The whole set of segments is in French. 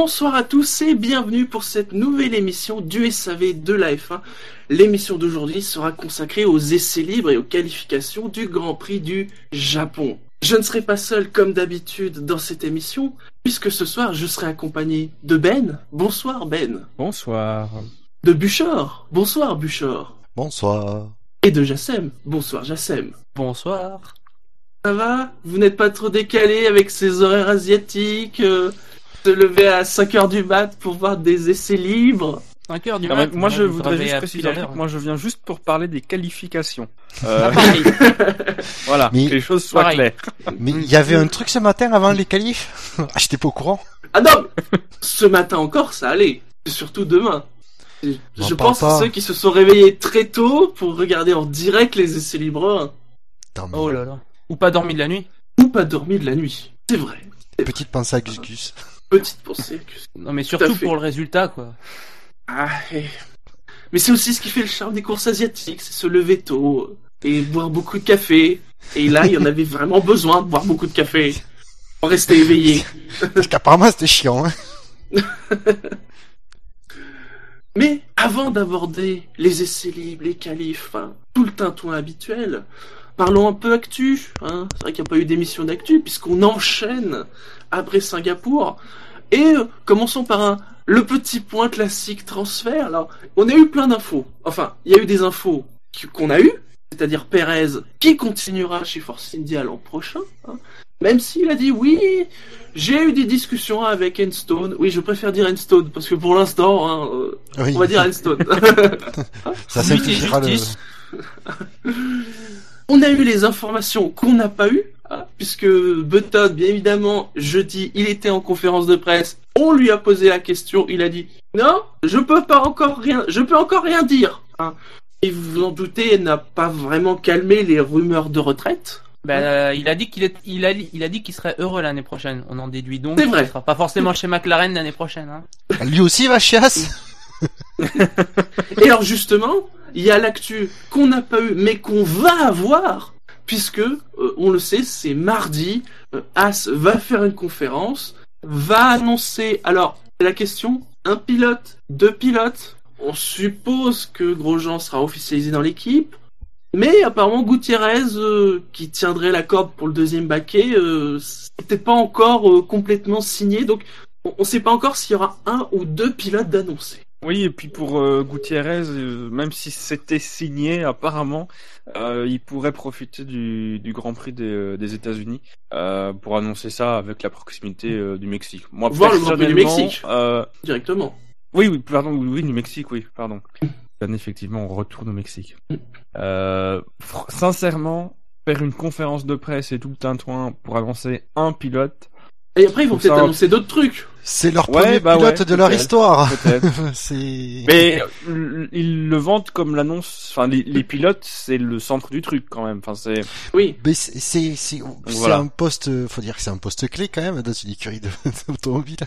bonsoir à tous et bienvenue pour cette nouvelle émission du SAV de la F1. L'émission d'aujourd'hui sera consacrée aux essais libres et aux qualifications du Grand Prix du Japon. Je ne serai pas seul comme d'habitude dans cette émission, puisque ce soir je serai accompagné de Ben. Bonsoir Ben. Bonsoir. De Buchor. Bonsoir Buchor. Bonsoir. Et de Jassem. Bonsoir Jassem. Bonsoir. Ça va? Vous n'êtes pas trop décalé avec ces horaires asiatiques euh, Se lever à 5h du mat pour voir des essais libres 5 heures du Non, mat. mais moi, je voudrais juste préciser. Moi, je viens juste pour parler des qualifications. Euh, Ah, pareil. voilà, Mais- que les choses soient Pareil. claires. Mais il y avait un truc ce matin avant les qualifs? Ah, j'étais pas au courant. Ah non Ce matin encore, ça allait. Surtout demain. Je pense à ceux qui se sont réveillés très tôt pour regarder en direct les essais libres 1 Attends, mais Oh là là. Ou pas dormi de la nuit? Ou pas dormi de la nuit. C'est vrai. Petite pensée à Gus Gus. Petite pensée. que- Non mais surtout pour le résultat quoi. Ah, et- Mais c'est aussi ce qui fait le charme des courses asiatiques, c'est se lever tôt et boire beaucoup de café. Et là, il y en avait vraiment besoin de boire beaucoup de café pour rester éveillé. Parce qu'apparemment c'était chiant. Hein. Mais avant d'aborder les essais libres, les qualifs, hein, tout le tintouin habituel, parlons un peu actu. Hein. C'est vrai qu'il n'y a pas eu d'émission d'actu puisqu'on enchaîne après Singapour. Et euh, commençons par un le petit point classique transfert. Alors, on a eu plein d'infos. Enfin, il y a eu des infos qu'on a eues, c'est-à-dire Perez qui continuera chez Force India l'an prochain. hein. Même s'il a dit oui, j'ai eu des discussions avec Enstone. Oui, je préfère dire Enstone parce que pour l'instant, hein, euh, Oui. on va dire Enstone. Ça simplifiera le. On a eu les informations qu'on n'a pas eues, hein, puisque Button, bien évidemment, jeudi, il était en conférence de presse. On lui a posé la question, il a dit non, je peux pas encore rien, je peux encore rien dire. hein. Et vous vous en doutez, il n'a pas vraiment calmé les rumeurs de retraite. Ben, euh, il a dit qu'il est, il a, il a dit qu'il serait heureux l'année prochaine. On en déduit donc. C'est vrai. qu'il sera pas forcément chez McLaren l'année prochaine. Hein. Lui aussi il va chiasse. Et alors justement, il y a l'actu qu'on n'a pas eu, mais qu'on va avoir, puisque euh, on le sait, c'est mardi. euh, As va faire une conférence, va annoncer. Alors la question un pilote, deux pilotes. On suppose que Grosjean sera officialisé dans l'équipe. Mais apparemment Gutiérrez, euh, qui tiendrait la corde pour le deuxième baquet, euh, c'était pas encore euh, complètement signé. Donc on ne sait pas encore s'il y aura un ou deux pilotes d'annoncer. Oui, et puis pour euh, Gutiérrez, euh, même si c'était signé, apparemment, euh, il pourrait profiter du, du Grand Prix des, des États-Unis pour annoncer ça avec la proximité du Mexique. Moi, Voir le Grand Prix du Mexique. Directement. Oui, oui, pardon, oui, oui, du Mexique, oui, pardon. Bien, effectivement, on retourne au Mexique. Sincèrement, faire une conférence de presse et tout le tintouin pour annoncer un pilote, Et après, ils vont peut-être annoncer d'autres trucs. C'est leur Ouais, premier bah pilote ouais, de leur histoire. Mais euh, ils le vendent comme l'annonce. Enfin, les, les pilotes, c'est le centre du truc quand même. Enfin, c'est. Oui. Mais c'est c'est c'est c'est voilà. un poste, faut dire que c'est un poste clé quand même dans une écurie d'automobile.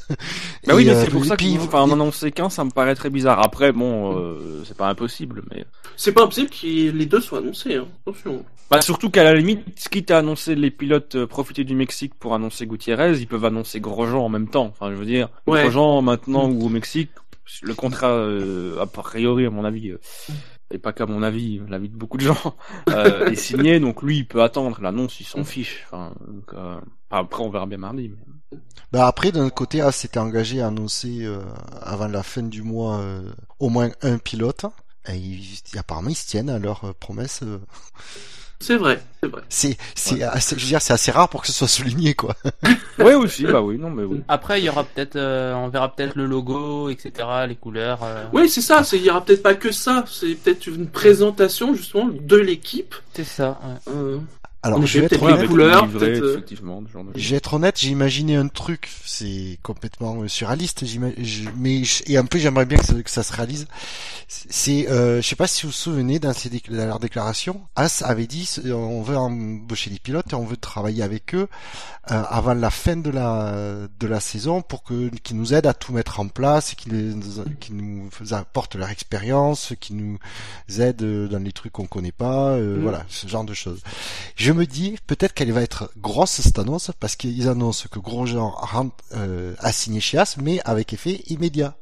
Bah oui, mais euh, c'est pour ça que enfin, en annoncer qu'un, ça me paraît très bizarre. Après, bon, euh, c'est pas impossible, mais. C'est pas impossible que les deux soient annoncés. Hein. Attention. Bah surtout qu'à la limite, quitte à annoncer les pilotes euh, profiter du Mexique pour annoncer Gutiérrez, ils peuvent annoncer Grosjean en même temps. Enfin, je veux dire, Ouais. Grosjean maintenant ou au Mexique, le contrat, euh, a priori, à mon avis, euh, et pas qu'à mon avis, l'avis de beaucoup de gens, euh, est signé, donc lui, il peut attendre. L'annonce, il s'en fiche. Enfin, donc, euh, après, on verra bien mardi. Mais... Bah après, d'un côté, As s'était engagé à annoncer euh, avant la fin du mois euh, au moins un pilote. Et ils- apparemment, ils se tiennent à leur euh, promesse. C'est vrai. C'est vrai. C'est, c'est, assez- je veux dire, c'est assez rare pour que ce soit souligné, quoi. Oui, aussi, bah oui, non, mais oui. Après, il y aura peut-être, euh, on verra peut-être le logo, etc., les couleurs. euh, Oui, c'est ça. c'est- Il y aura peut-être pas que ça. C'est peut-être une présentation justement de l'équipe. C'est ça. ouais. Euh, Alors, En je vais être avec couleurs, peut-être, euh, effectivement, ce genre de Je vais être honnête, j'ai imaginé un truc, c'est complètement euh, surréaliste, mais et un peu j'aimerais bien que ça, que ça se réalise. C'est, euh, je sais pas si vous vous souvenez dans, ses déc- dans leur déclaration, As avait dit euh, on veut embaucher des pilotes et on veut travailler avec eux euh, avant la fin de la de la saison pour que qu'ils nous aident à tout mettre en place, qu'ils nous, qu'ils nous apportent leur expérience, qu'ils nous aident euh, dans les trucs qu'on connaît pas, euh, Mm. voilà ce genre de choses. Je je me dis peut-être qu'elle va être grosse cette annonce parce qu'ils annoncent que Grosjean rentre, euh, a signé chez As, mais avec effet immédiat.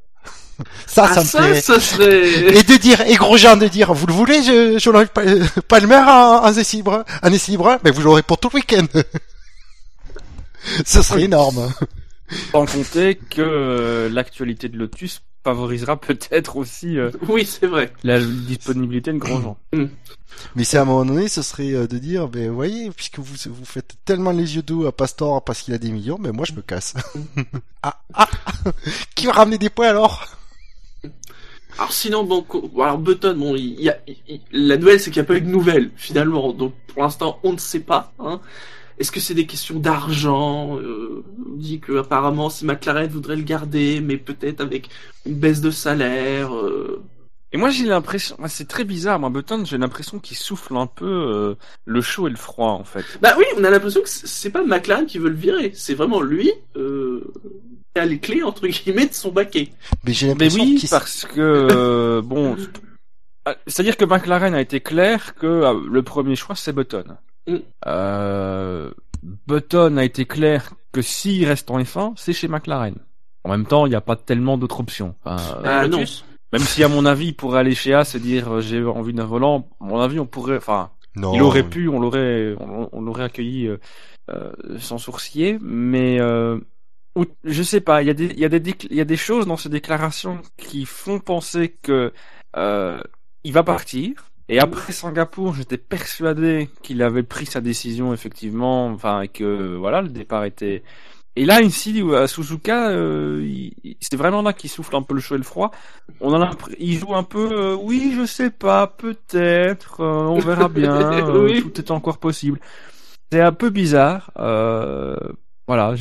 ça, Ah, ça me ça serait. Et de dire, et Grosjean de dire, vous le voulez, je, je l'aurai pas- euh, Palmer en, en essai libre, en essai libre, mais vous l'aurez pour tout le week-end. Ce serait énorme. Sans compter que euh, l'actualité de Lotus favorisera peut-être aussi euh, Oui, c'est vrai. la disponibilité de Grosjean. Mais c'est à un moment donné, ce serait euh, de dire, ben, voyez, puisque vous, vous faites tellement les yeux doux à Pastor parce qu'il a des millions, mais moi je me casse. ah, ah, qui va ramener des points alors? Alors sinon, bon, co- alors Button, bon, il y a, il- la nouvelle, c'est qu'il n'y a pas eu de nouvelles, finalement. Donc, pour l'instant, on ne sait pas. Hein. Est-ce que c'est des questions d'argent euh, On dit que apparemment, si McLaren voudrait le garder, mais peut-être avec une baisse de salaire. euh. Et moi j'ai l'impression, c'est très bizarre, moi Button, j'ai l'impression qu'il souffle un peu euh, le chaud et le froid en fait. Bah oui, on a l'impression que c'est- pas McLaren qui veut le virer. C'est vraiment lui euh, qui a les clés, entre guillemets, de son baquet. Mais j'ai l'impression oui, qu'il parce que euh, bon, c'est-à-dire que McLaren a été clair que euh, le premier choix c'est Button. Euh, Button a été clair que s'il reste en F1, c'est chez McLaren. En même temps, il n'y a pas tellement d'autres options. Enfin, euh, Ah, non. Lotus même si à mon avis, il pourrait aller chez As et dire euh, j'ai envie d'un volant, à mon avis, on pourrait, enfin, Non. il aurait pu, on l'aurait, on, on l'aurait accueilli euh, euh, sans sourciller, mais euh, ou- je sais pas, il y a des, il y a des, décl- il y a des choses dans ces déclarations qui font penser que euh, il va partir. Et après Singapour, j'étais persuadé qu'il avait pris sa décision effectivement, enfin et que voilà, le départ était. Et là ici à Suzuka, euh, il- il- c'est vraiment là qu'il souffle un peu le chaud et le froid. On a il joue un peu, euh, oui, je sais pas, peut-être, euh, on verra bien, euh, Oui. tout est encore possible. C'est un peu bizarre. Euh, voilà,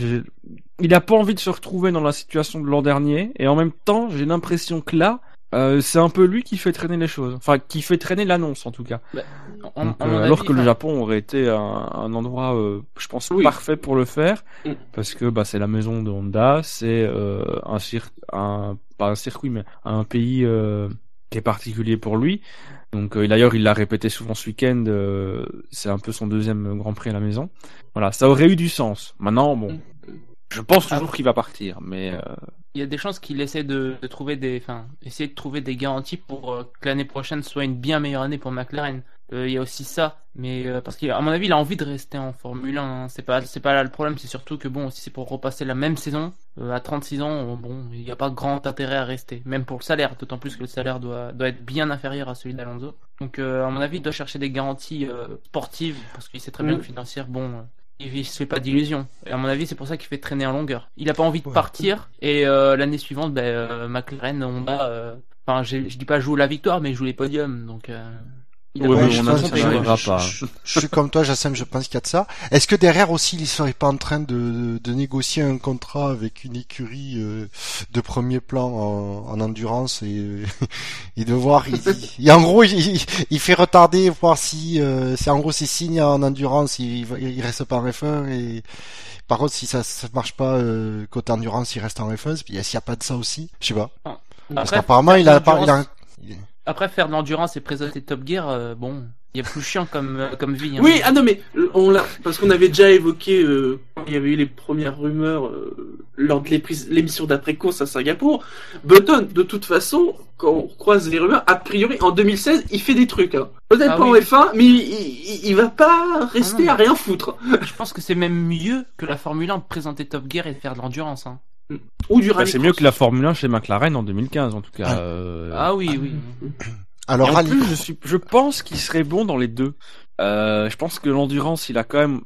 il a pas envie de se retrouver dans la situation de l'an dernier, et en même temps, j'ai l'impression que là, euh, c'est un peu lui qui fait traîner les choses. Enfin, qui fait traîner l'annonce en tout cas. En- Donc, à mon euh, alors avis, que le Japon aurait été un, un endroit, euh, je pense, Oui. parfait pour le faire, Mm. parce que bah, c'est la maison de Honda, c'est euh, un cir un pas un circuit, mais un pays euh, qui est particulier pour lui. Donc d'ailleurs, il l'a répété souvent ce week-end. euh, c'est un peu son deuxième Grand Prix à la maison. Voilà, ça aurait eu du sens. Maintenant, bon, Mm. je pense toujours qu'il va partir, mais euh, il y a des chances qu'il essaie de, de trouver des, enfin, essayer de trouver des garanties pour euh, que l'année prochaine soit une bien meilleure année pour McLaren. Euh, Il y a aussi ça, mais euh, parce qu'à mon avis, il a envie de rester en Formule 1. hein. C'est pas, c'est pas là le problème. C'est surtout que bon, si c'est pour repasser la même saison euh, à 36 ans, euh, bon, il n'y a pas grand intérêt à rester, même pour le salaire. D'autant plus que le salaire doit, doit être bien inférieur à celui d'Alonso. Donc, euh, à mon avis, il doit chercher des garanties euh, sportives parce qu'il sait très bien Mm. que financière, bon. Il se fait pas d'illusions. Et à mon avis, c'est pour ça qu'il fait traîner en longueur. Il a pas envie de Ouais. partir. Et euh, l'année suivante, ben, euh, McLaren, Honda, euh, enfin, je dis pas joue la victoire, mais joue les podiums. Donc, euh, il mais pense ça n'arrivera je- pas. Je, je suis comme toi, Jassem, je pense qu'il y a de ça. Est-ce que derrière aussi, il serait pas en train de, de négocier un contrat avec une écurie euh, de premier plan en, en endurance et, euh, et de voir, il, il- en gros, il, il fait retarder, voir si, euh, si en gros c'est signe en endurance, il, il reste pas en F1 et par contre si ça, ça marche pas euh, côté endurance, il reste en F1. Puis S'il y a pas de ça aussi, je sais pas. Parce qu'apparemment il a pas, il a, Après, faire de l'endurance et présenter Top Gear, euh, bon, il y a plus chiant comme, euh, comme vie. hein. Oui, ah non, mais on l'a, parce qu'on avait déjà évoqué, euh, quand il y avait eu les premières rumeurs lors de l'émission d'après-course à Singapour. Button, de toute façon, quand on croise les rumeurs, a priori, en 2016, il fait des trucs. Hein. Peut-être Ah pas oui. en F1, mais il, il, il va pas rester non. à rien foutre. Je pense que c'est même mieux que la Formule 1 de présenter Top Gear et de faire de l'endurance. Hein. Ou du bah, rallye c'est mieux que la Formule 1 chez McLaren en 2015 en tout cas. Ah. euh, Ah oui, oui. alors en rallye- plus, je, suis, je pense qu'il serait bon dans les deux. Euh, je pense que l'endurance, il a quand même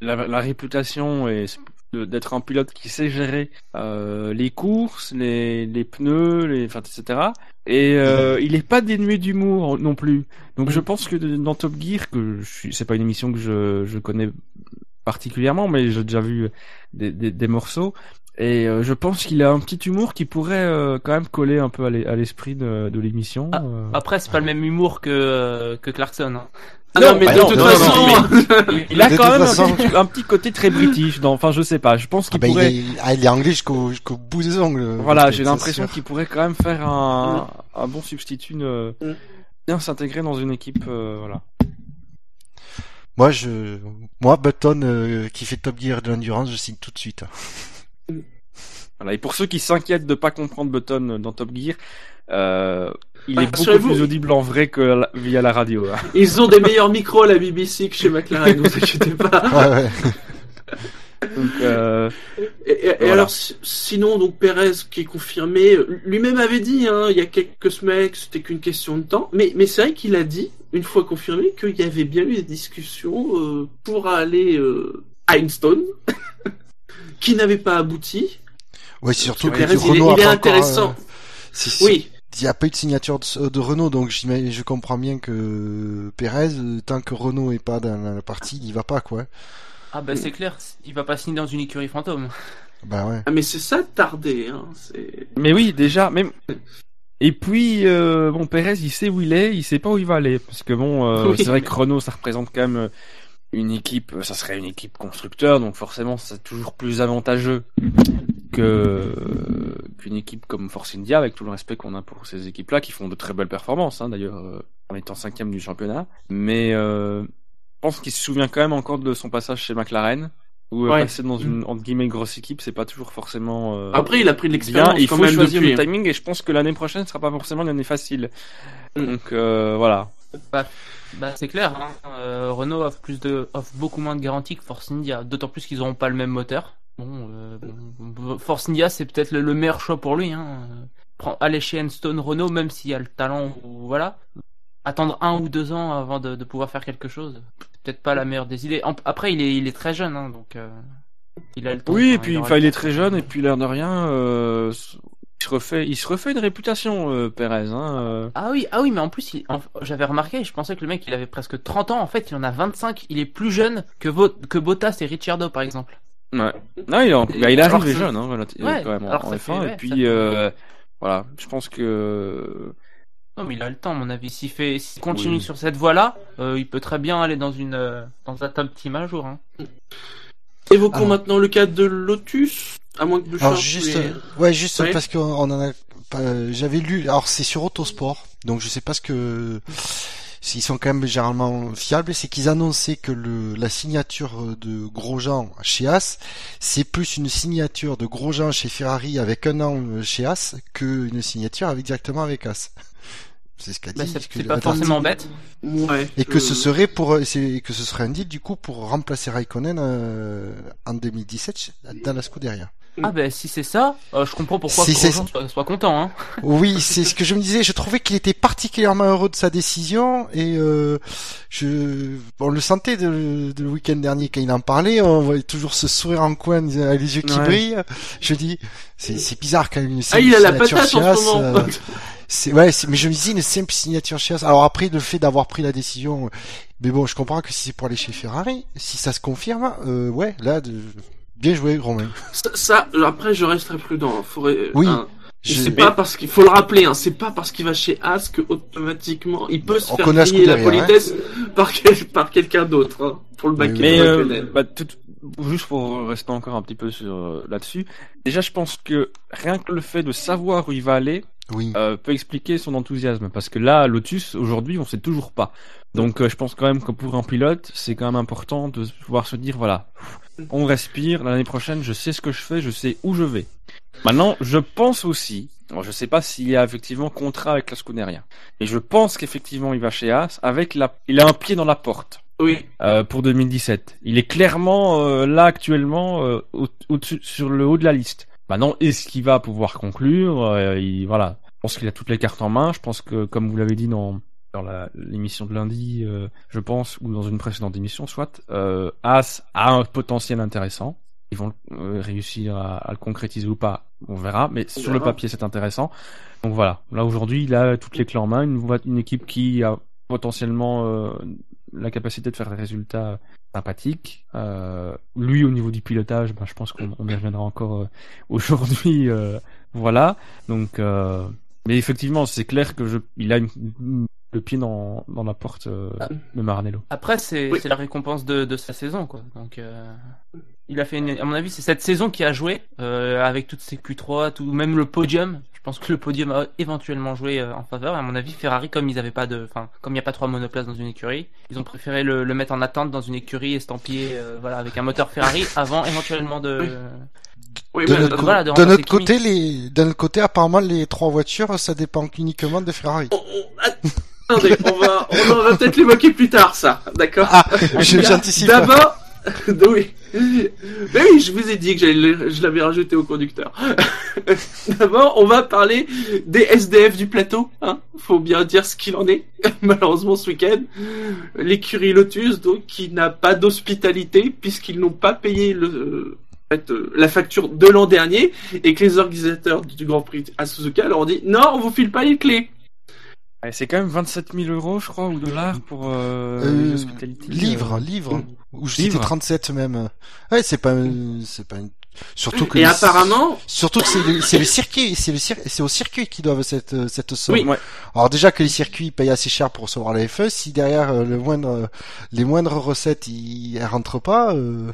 la, la réputation et d'être un pilote qui sait gérer euh, les courses, les, les pneus, les, enfin, etc. Et euh, il est pas dénué d'humour non plus. Donc je pense que dans Top Gear, que c'est pas une émission que je, je connais particulièrement, mais j'ai déjà vu des, des, des morceaux. Et euh, je pense qu'il a un petit humour qui pourrait euh, quand même coller un peu à l'e- à l'esprit de, de l'émission. Ah, euh. Après, c'est pas le même humour que, euh, que Clarkson. hein. Ah Non, non, mais bah de non, toute non, façon, non, Il, il a De quand même un, façon- petit, un petit côté très british. Dans, enfin, je sais pas. Je pense Ah qu'il il, pourrait. est, ah, il est anglais jusqu'au jusqu'au bout des ongles. Voilà, j'ai l'impression qu'il pourrait quand même faire un, un bon substitut, euh, Mm. bien s'intégrer dans une équipe. euh, voilà. Moi, je, moi, Button euh, qui fait Top Gear de l'endurance, je signe tout de suite. Voilà. Et pour ceux qui s'inquiètent de pas comprendre Button dans Top Gear, euh, il Bah, est beaucoup plus audible en vrai que la- via la radio. hein. Ils ont des meilleurs micros à la BBC que chez McLaren, ne vous inquiétez pas. Ouais, ouais. Donc, euh, Et, et- et Voilà. alors, si- sinon, donc Perez qui est confirmé, lui-même avait dit, hein, il y a quelques semaines, que c'était qu'une question de temps. Mais, mais c'est vrai qu'il a dit, une fois confirmé, qu'il y avait bien eu des discussions euh, pour aller euh, à Einstein, qui n'avaient pas abouti. Ouais, c'est surtout que il est- Renault il est pas intéressant. encore, euh, Oui, Il n'y a pas eu de signature de, de Renault, donc je comprends bien que Perez, euh, tant que Renault est pas dans la partie, il va pas, quoi. Ah bah c'est clair, il va pas signer dans une écurie fantôme. Bah ouais. Ah, mais c'est ça tardé. Hein. Mais oui, déjà, même. Et puis, euh, bon, Perez, il sait où il est, il sait pas où il va aller, parce que bon, euh, Oui. c'est vrai que Renault, ça représente quand même une équipe, ça serait une équipe constructeur, donc forcément, c'est toujours plus avantageux que qu'une équipe comme Force India, avec tout le respect qu'on a pour ces équipes-là, qui font de très belles performances, hein, d'ailleurs, euh, en étant cinquième du championnat. Mais euh, je pense qu'il se souvient quand même encore de son passage chez McLaren, où euh, Ouais. passer dans une entre guillemets grosse équipe, c'est pas toujours forcément euh, Après, il a pris de l'expérience Il quand faut même choisir depuis. le timing, et je pense que l'année prochaine sera pas forcément une année facile. Mm. Donc euh, voilà. Bah c'est clair, hein. Euh, Renault offre plus de offre beaucoup moins de garanties que Force India, d'autant plus qu'ils auront pas le même moteur. Bon, euh, bon, Force India c'est peut-être le, le meilleur choix pour lui. Hein. Prends, aller chez Enstone Renault, même s'il y a le talent, voilà, attendre un ou deux ans avant de, de pouvoir faire quelque chose, c'est peut-être pas la meilleure des idées. En- après, il est, il est très jeune, hein, donc euh, il a le temps. Oui, et puis il est très jeune, et puis l'air de rien, euh, il se refait, il se refait une réputation, euh, Perez. Hein. Ah oui, ah oui, mais en plus, j'avais remarqué, je pensais que le mec, il avait presque 30 ans. En fait, il en a 25. Il est plus jeune que, que Bottas et Ricciardo, par exemple. Ouais. Non, il, est en- bah, il arrive ça- jeune, hein, relati- Ouais, quand même, en, alors en ça F1, fait- ouais, et puis fait- euh, voilà, je pense que Non, mais il a le temps, à mon avis. S'il fait, s'il continue Oui. sur cette voie-là, euh, il peut très bien aller dans une, euh, dans un top team un jour. Hein. Évoquons Alors- maintenant le cas de Lotus, à moins que Bouchard Alors juste, ouais, juste Ouais. parce qu'on on en a, j'avais lu. Alors c'est sur Autosport, donc je sais pas ce que. Ils sont quand même généralement fiables, c'est qu'ils annonçaient que le, la signature de Grosjean chez As, c'est plus une signature de Grosjean chez Ferrari avec un an chez As que une signature avec directement avec As. C'est ce qu'a dit. Bah, c'est que c'est pas forcément bête. Ouais. Et que euh, ce serait pour, et que ce serait un deal du coup pour remplacer Raikkonen euh, en 2017 dans la Scuderia. Ah ben si c'est ça, euh, je comprends pourquoi Si c'est- Grosjean soit, soit content. Hein. Oui, c'est ce que je me disais. Je trouvais qu'il était particulièrement heureux de sa décision et euh, je, on le sentait de, de le week-end dernier quand il en parlait. On voyait toujours ce sourire en coin, les yeux qui Ouais. brillent. Je dis, c'est bizarre quand même une Ah, il a la signature patate en Chias, ce moment. euh, c'est ouais, mais je me dis une simple signature Chias. Alors après le fait d'avoir pris la décision, mais bon, je comprends que si c'est pour aller chez Ferrari, si ça se confirme, ouais, là, de... bien joué Romain. Ça, ça, après, je resterai prudent. hein. Faudrait, Oui. hein. Je- C'est pas parce qu'il faut le rappeler, hein, c'est pas parce qu'il va chez As que automatiquement il peut se On faire payer la hein. politesse par, quel- par quelqu'un d'autre hein, pour le oui. Mais euh, bah, tout- juste pour rester encore un petit peu sur euh, là-dessus, déjà je pense que rien que le fait de savoir où il va aller Oui. euh, peut expliquer son enthousiasme, parce que là Lotus aujourd'hui on sait toujours pas. Donc euh, je pense quand même que pour un pilote c'est quand même important de pouvoir se dire voilà, on respire, l'année prochaine je sais ce que je fais, je sais où je vais. Maintenant je pense aussi, alors, je sais pas s'il y a effectivement contrat avec la Scuderia, mais je pense qu'effectivement il va chez As avec la, il a un pied dans la porte Oui, euh, pour 2017. Il est clairement euh, là actuellement euh, au, au-dessus- sur le haut de la liste. Maintenant, est-ce qu'il va pouvoir conclure? Euh, il, Voilà, je pense qu'il a toutes les cartes en main. Je pense que, comme vous l'avez dit dans dans l'émission de lundi, euh, je pense, ou dans une précédente émission, soit, euh, As a un potentiel intéressant. Ils vont euh, réussir à, à le concrétiser ou pas, on verra. Mais On sur le papier, c'est intéressant. Donc voilà, là aujourd'hui, il a toutes les clés en main. Une, une équipe qui a potentiellement la capacité de faire des résultats sympathiques. Lui, au niveau du pilotage, ben, je pense qu'on on y reviendra encore aujourd'hui. voilà. Donc, mais effectivement, c'est clair que je, il a une- une- le pied dans, dans la porte euh, Ah. de Maranello. Après, c'est Oui. c'est la récompense de, de sa saison, quoi. Donc, euh... il a fait une, à mon avis, c'est cette saison qui a joué euh, avec toutes ces Q3, tout, même le podium. Je pense que le podium a éventuellement joué euh, en faveur. À mon avis, Ferrari, comme ils avaient pas de, enfin, comme il n'y a pas trois monoplaces dans une écurie, ils ont préféré le, le mettre en attente dans une écurie estampillée, euh, voilà, avec un moteur Ferrari avant éventuellement de. Oui, De notre, voilà, de de notre côté, les, d'un autre côté, apparemment, les trois voitures, ça dépend uniquement de Ferrari. on- on- attendez, on va, on en va peut-être l'évoquer plus tard, ça, d'accord Ah, j'anticipe. D'abord, oui. Mais oui, je vous ai dit que je l'avais rajouté au conducteur. D'abord, on va parler des SDF du plateau. Hein. Faut bien dire ce qu'il en est. Malheureusement, ce week-end, l'écurie Lotus, donc, qui n'a pas d'hospitalité puisqu'ils n'ont pas payé le, euh, la facture de l'an dernier et que les organisateurs du Grand Prix à Suzuka leur ont dit non, on vous file pas les clés. Ouais, c'est quand même 27 000 euros, je crois, ou dollars pour euh, Euh, les hospitalités. Livre, livre. Ou c'était Livre. 37 même. Ouais, c'est pas, c'est pas une... Surtout que Et les- apparemment, Surtout que c'est le, c'est le circuit, c'est le cir- c'est au circuit qui doivent cette cette somme. Oui. Ouais. Alors déjà que les circuits payent assez cher pour recevoir la FE, si derrière euh, le moindre les moindres recettes ils elles rentrent pas, euh...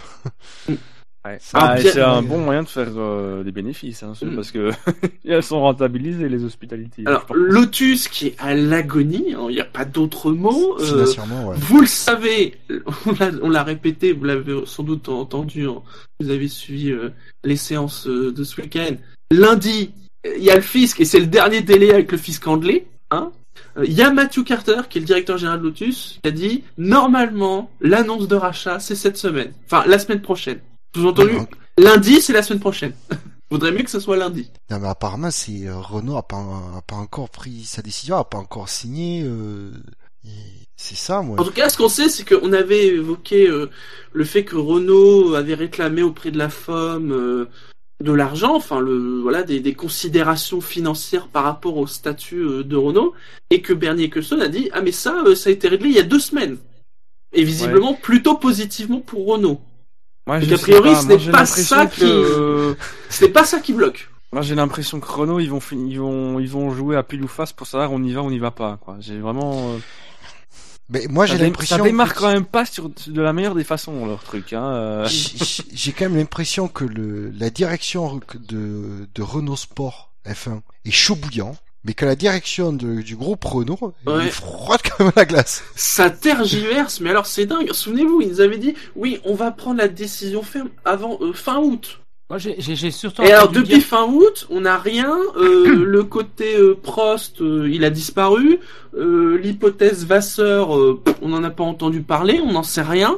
Ouais. Ah, Ah, c'est un bon moyen de faire euh, des bénéfices, hein, Mm. parce que elles sont rentabilisées les hospitalités. alors. Lotus qui est à l'agonie, hein, il n'y a pas d'autre mot. euh, ouais. Vous le savez, on l'a- répété, vous l'avez sans doute entendu, hein, vous avez suivi euh, les séances euh, de ce week-end. Lundi, il y a le fisc et c'est le dernier délai avec le fisc anglais. Hein. Il y a Matthew Carter, qui est le directeur général de Lotus, qui a dit normalement l'annonce de rachat c'est cette semaine, enfin la semaine prochaine. Sous-entendu, lundi c'est la semaine prochaine. Vaudrait mieux que ce soit lundi. non, mais apparemment c'est euh, Renault a pas a pas encore pris sa décision, a pas encore signé. Euh... C'est ça, moi. En tout cas, ce qu'on sait, c'est qu'on avait évoqué euh, le fait que Renault avait réclamé auprès de la FOM euh, de l'argent, enfin le voilà des, des considérations financières par rapport au statut euh, de Renault, et que Bernier Ecclestone a dit ah mais ça euh, ça a été réglé il y a deux semaines, et visiblement plutôt positivement pour Renault. Moi, donc, je a priori, pas, ce n'est j'ai pas l'impression ça que- qui- euh, C'est pas ça qui bloque. Moi, j'ai l'impression que Renault, ils vont, fin- ils vont, ils vont jouer à pile ou face pour savoir on y va, on y va pas. Quoi. J'ai vraiment. euh, Mais moi j'ai l'impression. ça démarre que- quand même pas sur de la meilleure des façons leur truc. Hein. euh. J'ai j'ai quand même l'impression que le, la direction de, de Renault Sport F1 est chaud bouillant, mais que la direction de- du groupe Renault Ouais. est froide comme la glace. Ça tergiverse, mais alors c'est dingue. Souvenez-vous, ils nous avaient dit oui, on va prendre la décision ferme avant euh, fin août. Moi, j'ai- surtout. Et alors depuis dire- fin août, on n'a rien. Euh, le côté euh, Prost, euh, il a disparu. Euh, L'hypothèse Vasseur, euh, on n'en a pas entendu parler, on n'en sait rien.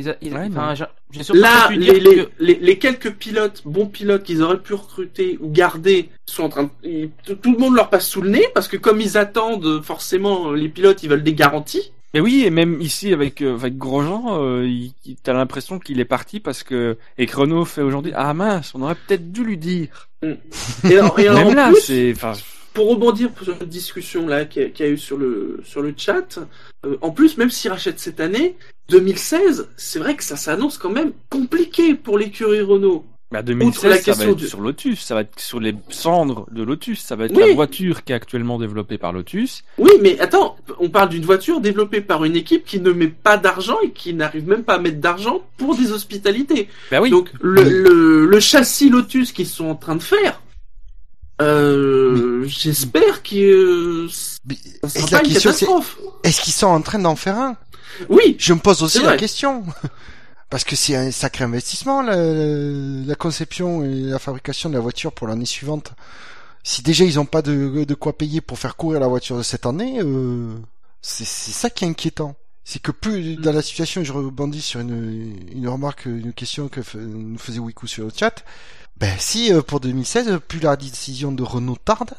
Ils a- ils- Ouais, enfin, non. j'ai j'ai surtout Là, les, les, que- les, les quelques pilotes, bons pilotes qu'ils auraient pu recruter ou garder, sont en train de... ils- tout tout le monde leur passe sous le nez parce que comme ils attendent, forcément, les pilotes, ils veulent des garanties. Mais oui, et même ici avec euh, avec Grosjean, euh, il- il- t'as l'impression qu'il est parti parce que et que Renault fait aujourd'hui ah mince, on aurait peut-être dû lui dire. Et alors, et alors, Même en là, plus, c'est enfin pour rebondir sur cette discussion là qu'il y, a- qu'il y a eu sur le sur le chat, euh, en plus même s'ils rachètent cette année, 2016, c'est vrai que ça s'annonce quand même compliqué pour l'écurie Renault. bah la 2016 ça va être du- sur Lotus, ça va être sur les cendres de Lotus, ça va être Oui. la voiture qui est actuellement développée par Lotus. Oui, mais attends, on parle d'une voiture développée par une équipe qui ne met pas d'argent et qui n'arrive même pas à mettre d'argent pour des hospitalités. Bah oui. Donc le, le, le châssis Lotus qu'ils sont en train de faire, euh, j'espère que euh, Mais- ça et sera pas une catastrophe. est-ce qu'ils sont en train d'en faire un? Oui, Je me pose aussi la question. Parce que c'est un sacré investissement, la, la conception et la fabrication de la voiture pour l'année suivante. Si déjà ils n'ont pas de, de quoi payer pour faire courir la voiture de cette année, euh, c'est ça qui est inquiétant. C'est que plus dans la situation, je rebondis sur une, une remarque, une question que nous faisait Wiku sur le chat. Ben si euh, pour 2016, plus la décision de Renault tarde,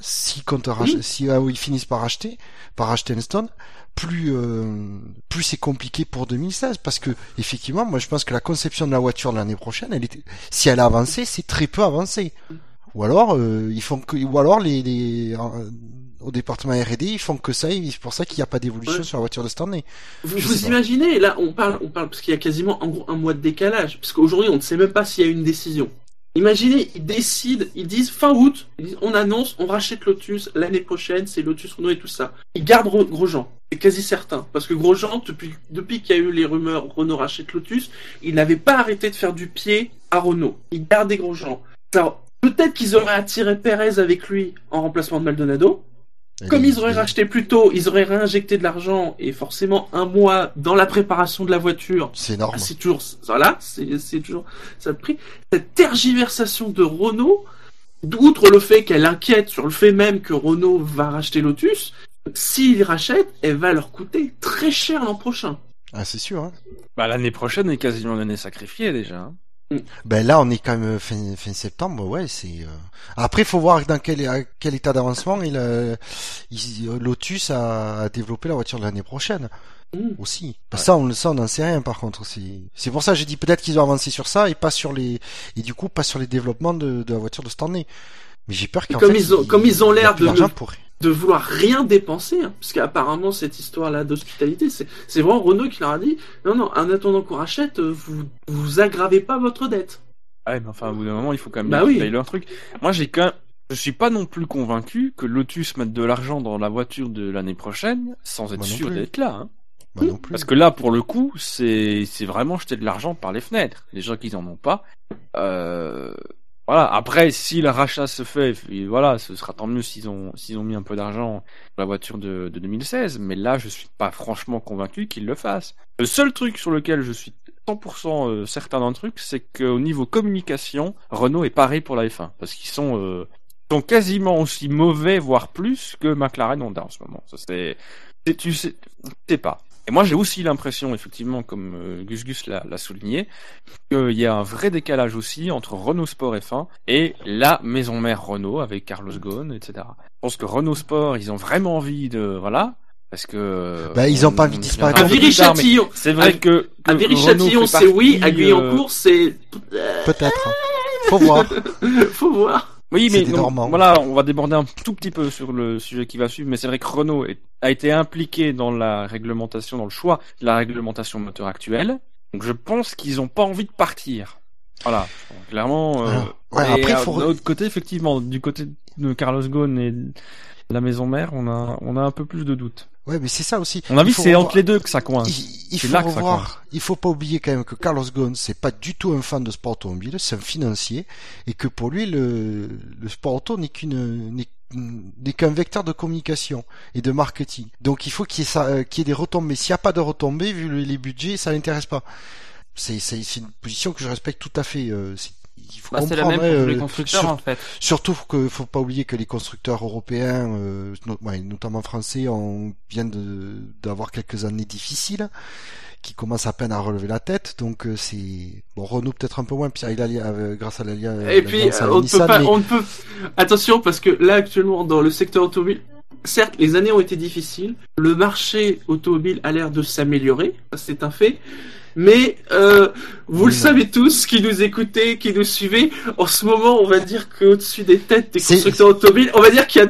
comptent rach- Oui. si ah, ils finissent par racheter, par racheter un Stone, plus euh, plus c'est compliqué pour 2016 parce que effectivement, moi je pense que la conception de la voiture de l'année prochaine, elle était, si elle a avancé, c'est très peu avancé. Ou alors euh, ils font que, ou alors les, les euh, au département R&D, ils font que ça, et c'est pour ça qu'il n'y a pas d'évolution Ouais. sur la voiture de cette année. Vous, vous imaginez, là, on parle, on parle, parce qu'il y a quasiment en gros un mois de décalage, parce qu'aujourd'hui, on ne sait même pas s'il y a une décision. Imaginez, ils décident, ils disent fin août, on annonce, on rachète Lotus l'année prochaine, c'est Lotus Renault et tout ça. Ils gardent Ro- Grosjean, c'est quasi certain, parce que Grosjean, depuis, depuis qu'il y a eu les rumeurs Renault rachète Lotus, il n'avait pas arrêté de faire du pied à Renault. Il gardait Grosjean. Alors, peut-être qu'ils auraient attiré Perez avec lui en remplacement de Maldonado. Comme ils auraient racheté plus tôt, ils auraient réinjecté de l'argent et forcément un mois dans la préparation de la voiture. C'est énorme. Ah, c'est toujours, voilà, c'est c'est toujours ça le prix. Cette tergiversation de Renault, outre le fait qu'elle inquiète sur le fait même que Renault va racheter Lotus, s'ils rachètent, elle va leur coûter très cher l'an prochain. Ah, c'est sûr. Hein. Bah, l'année prochaine est quasiment l'année sacrifiée déjà. hein. Ben là, on est quand même fin, fin septembre, ouais. C'est euh, après, il faut voir dans quel, à quel état d'avancement il, a- il- Lotus a, développé la voiture de l'année prochaine Mm. aussi. Ben Ça, on ça, on n'en sait rien. Par contre, c'est c'est pour ça que j'ai dit peut-être qu'ils ont avancé sur ça et pas sur les et du coup pas sur les développements de, de la voiture de cette année. Mais j'ai peur qu'en comme fait, ils ont- comme ils ont l'air de pour. De vouloir rien dépenser, hein, parce qu'apparemment cette histoire-là d'hospitalité, c'est c'est vraiment Renault qui leur a dit non non, en attendant qu'on rachète, euh, vous vous aggravez pas votre dette. Ouais, mais enfin, au bout d'un moment, il faut quand même Bah oui. leur truc. Moi, j'ai quand même... Je suis pas non plus convaincu que Lotus mette de l'argent dans la voiture de l'année prochaine sans être Moi sûr d'être là. Hein. Bah, non plus. Parce que là, pour le coup, c'est c'est vraiment jeter de l'argent par les fenêtres. Les gens qui en ont pas. Euh... Voilà. Après, si le rachat se fait, voilà, ce sera tant mieux s'ils ont s'ils ont mis un peu d'argent dans la voiture de, de 2016. Mais là, je suis pas franchement convaincu qu'ils le fassent. Le seul truc sur lequel je suis 100% euh, certain d'un truc, c'est qu'au niveau communication, Renault est pareil pour la F1 parce qu'ils sont euh, sont quasiment aussi mauvais, voire plus que McLaren Honda en ce moment. Ça c'est- tu sais, tu sais pas. Et moi, j'ai aussi l'impression, effectivement, comme euh, Gus Gus l'a l'a souligné, qu'il y a un vrai décalage aussi entre Renault Sport F1 et la maison mère Renault avec Carlos Ghosn, etc. Je pense que Renault Sport, ils ont vraiment envie de, voilà, parce que. Bah, ils ont pas envie de disparaître. Viry-Châtillon, C'est vrai que. à que Viry-Châtillon, c'est oui, à partie, Guyancourt, euh, c'est Peut-être. Faut voir. faut voir. Oui, mais voilà, on va déborder un tout petit peu sur le sujet qui va suivre, mais c'est vrai que Renault a été impliqué dans la réglementation, dans le choix de la réglementation moteur actuelle. Donc je pense qu'ils ont pas envie de partir. Voilà, clairement. euh, Alors, ouais, et après, euh, faut- d'un autre côté, effectivement, du côté de Carlos Ghosn et de la maison mère, on a, on a un peu plus de doutes. Ouais, mais c'est ça aussi. On a vu, c'est entre les deux que ça coince. Il, il faut là ça revoir, il faut pas oublier quand même que Carlos Ghosn, c'est pas du tout un fan de sport automobile, c'est un financier, et que pour lui, le, le sport auto n'est qu'une, n'est qu'un vecteur de communication et de marketing. Donc il faut qu'il y euh, qu'il y ait des retombées. S'il n'y a pas de retombées, vu le- les budgets, ça l'intéresse pas. C'est, une position que je respecte tout à fait. euh, c'est- il faut Bah, c'est la même pour les euh, constructeurs sur- en fait. Surtout qu'il faut pas oublier que les constructeurs européens, euh, ouais, notamment français, on vient d'avoir quelques années difficiles, qui commencent à peine à relever la tête. Donc euh, c'est bon Renault peut-être un peu moins, Pierre il a euh, grâce à la Et puis, euh, on ne peut pas, on ne peut, attention, parce que là, actuellement, dans le secteur automobile, certes, les années ont été difficiles, le marché automobile a l'air de s'améliorer, c'est un fait, mais, euh, vous le savez tous, qui nous écoutez, qui nous suivez, en ce moment, on va dire qu'au-dessus des têtes des constructeurs automobiles, on va dire qu'il y a,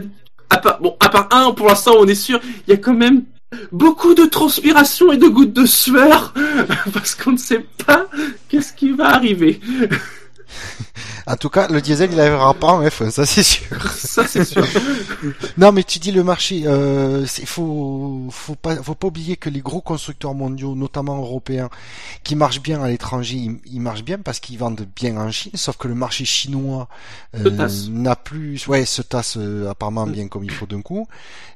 à part, bon, à part un, pour l'instant, on est sûr, il y a quand même beaucoup de transpiration et de gouttes de sueur, parce qu'on ne sait pas qu'est-ce qui va arriver. En tout cas, le diesel il arrivera pas en F1, ça c'est sûr. Ça, c'est sûr. Non, mais tu dis le marché, euh, il faut, faut pas, faut pas oublier que les gros constructeurs mondiaux, notamment européens, qui marchent bien à l'étranger, ils, ils marchent bien parce qu'ils vendent bien en Chine, sauf que le marché chinois euh, n'a plus, ouais, se tasse euh, apparemment Mm. bien comme il faut d'un coup.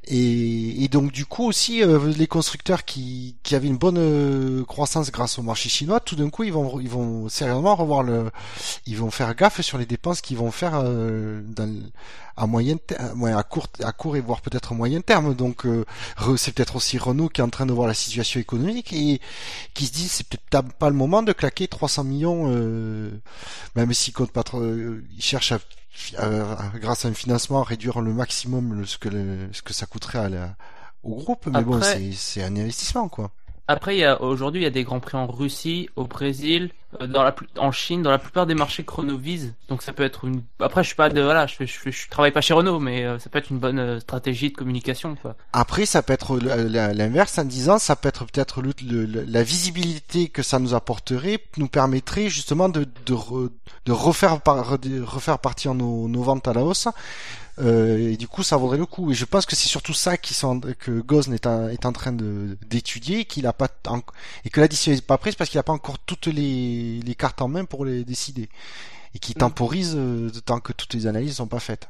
Et, et donc du coup aussi, euh, les constructeurs qui, qui avaient une bonne euh, croissance grâce au marché chinois, tout d'un coup ils vont, ils vont sérieusement revoir le, ils vont faire gaffe sur les dépenses qu'ils vont faire euh, dans, à moyen terme, ouais, à court, à court et voire peut-être moyen terme. Donc euh, c'est peut-être aussi Renault qui est en train de voir la situation économique et qui se dit c'est peut-être pas le moment de claquer 300 millions, euh, même s'ils comptent pas trop, euh, ils cherchent à, grâce à un financement à réduire le maximum le- ce que le- ce que ça coûterait à la- au groupe. Mais bon, Après- c'est un investissement quoi. Après, aujourd'hui, il y a des grands prix en Russie, au Brésil, euh, dans la en Chine, dans la plupart des marchés Chrono vise. Donc ça peut être une. Après, je suis pas de voilà, je, je, je travaille pas chez Renault, mais euh, ça peut être une bonne euh, stratégie de communication, quoi. Après, ça peut être l'inverse en disant, ça peut être peut-être la visibilité que ça nous apporterait nous permettrait justement de, de, re- de refaire, de refaire partir nos, nos ventes à la hausse. Euh, et du coup, ça vaudrait le coup. Et je pense que c'est surtout ça qui sont, que Gosn est, en- est en train de d'étudier, et qu'il a pas en- et que la décision n'est pas prise parce qu'il n'a pas encore toutes les, les cartes en main pour les décider et qui Mm. temporise euh, tant que toutes les analyses sont pas faites.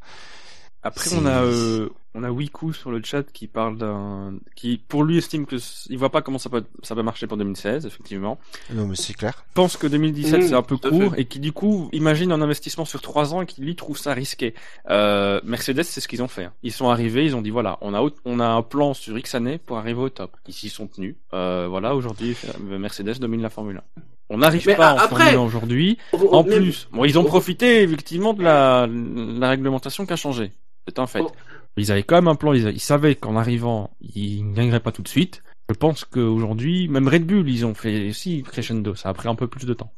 Après, on a euh, on a Wiku sur le chat qui parle d'un qui pour lui estime que c- il voit pas comment ça peut ça peut marcher pour 2016 effectivement. Non, mais c'est clair. pense que 2017 Mmh, c'est un peu à court fait. et qui du coup imagine un investissement sur trois ans et qui lui trouve ça risqué. Euh, Mercedes c'est ce qu'ils ont fait. hein. Ils sont arrivés, ils ont dit voilà on a on a un plan sur X années pour arriver au top. Ils s'y sont tenus. Euh, voilà aujourd'hui Mercedes domine la Formule 1. On n'arrive pas a- en après- Formule 1 aujourd'hui. En plus, bon ils ont profité effectivement de la, la réglementation qui a changé. C'est un fait. Ils avaient quand même un plan. Ils, ils savaient qu'en arrivant ils ne gagneraient pas tout de suite. Je pense qu'aujourd'hui, même Red Bull, ils ont fait aussi crescendo. Ça a pris un peu plus de temps.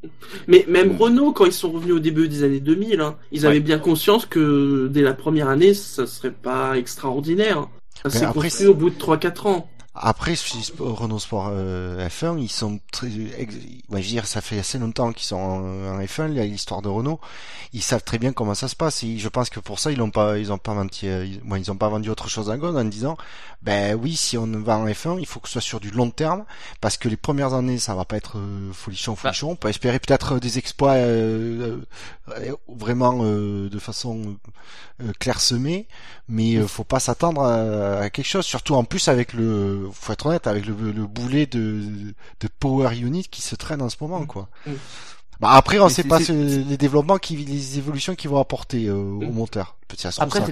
Mais même Renault, quand ils sont revenus au début des années 2000, hein, ils avaient Ouais. bien conscience que dès la première année, ça serait pas extraordinaire. Ça s'est construit au bout de 3-4 ans. Après, Renault Sport euh, F1, ils sont très, moi, je veux dire, ça fait assez longtemps qu'ils sont en, en F1, il y a l'histoire de Renault. Ils savent très bien comment ça se passe. Et je pense que pour ça, ils n'ont pas, ils ont pas menti, euh, ils, ils ont pas vendu autre chose à God en disant, ben oui, si on va en F1, il faut que ce soit sur du long terme, parce que les premières années, ça va pas être euh, folichon, folichon. On peut espérer peut-être des exploits euh, euh, vraiment euh, de façon euh, clairsemée, mais euh, faut pas s'attendre à, à quelque chose. Surtout en plus avec le, faut être honnête, avec le, le boulet de, de Power Unit qui se traîne en ce moment, quoi. Mm. Bah après, on Mais sait pas les développements qui, les évolutions qu'ils vont apporter euh, au moteur. Peut-être ça se trouve, Après,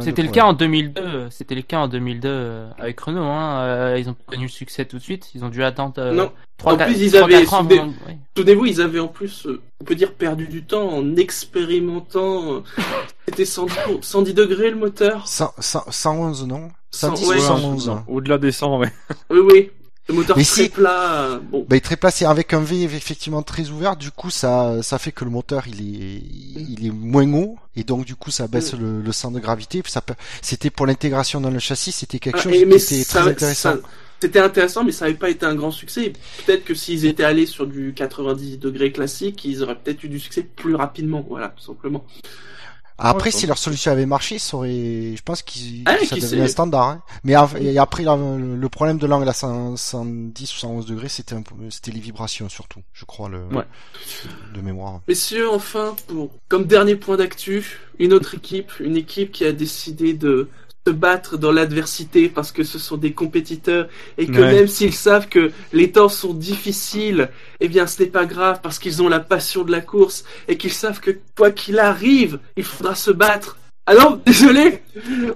c'était le cas en 2002. euh, C'était le cas en 2002 euh, avec Renault. Hein. euh, ils ont pas connu le succès tout de suite. Ils ont dû attendre euh, Non. 3 En 4, plus, ils avaient ils avaient en plus, euh, on peut dire, perdu du temps en expérimentant. euh, C'était 110, 110 degrés le moteur. 100, 100, 111, non? 110 ouais, ou Ouais, 111 hein? Au-delà des 100, ouais. Oui, oui. Le moteur Mais très si- plat. Bon. Bah, il est très placé avec un V effectivement très ouvert. Du coup, ça, ça fait que le moteur il est, il est moins haut et donc du coup ça baisse le, le centre de gravité. Puis ça, c'était pour l'intégration dans le châssis, c'était quelque Ah, chose qui était ça- très intéressant. ça- C'était intéressant, mais ça n'avait pas été un grand succès. Peut-être que s'ils étaient allés sur du 90 degrés classique, ils auraient peut-être eu du succès plus rapidement. Voilà, tout simplement. Après, Ouais, si leur solution avait marché, ça aurait, je pense qu'ils, Ah, ça devenait sait. standard. hein. Mais et après, là, le, problème de l'angle à 100 110 ou 111 degrés, c'était un c'était les vibrations surtout, je crois, le, Ouais. de mémoire. Messieurs, enfin, pour, comme dernier point d'actu, une autre équipe, une équipe qui a décidé de se battre dans l'adversité parce que ce sont des compétiteurs et que Ouais. même s'ils savent que les temps sont difficiles, eh bien ce n'est pas grave parce qu'ils ont la passion de la course et qu'ils savent que quoi qu'il arrive, il faudra se battre. Ah non, désolé,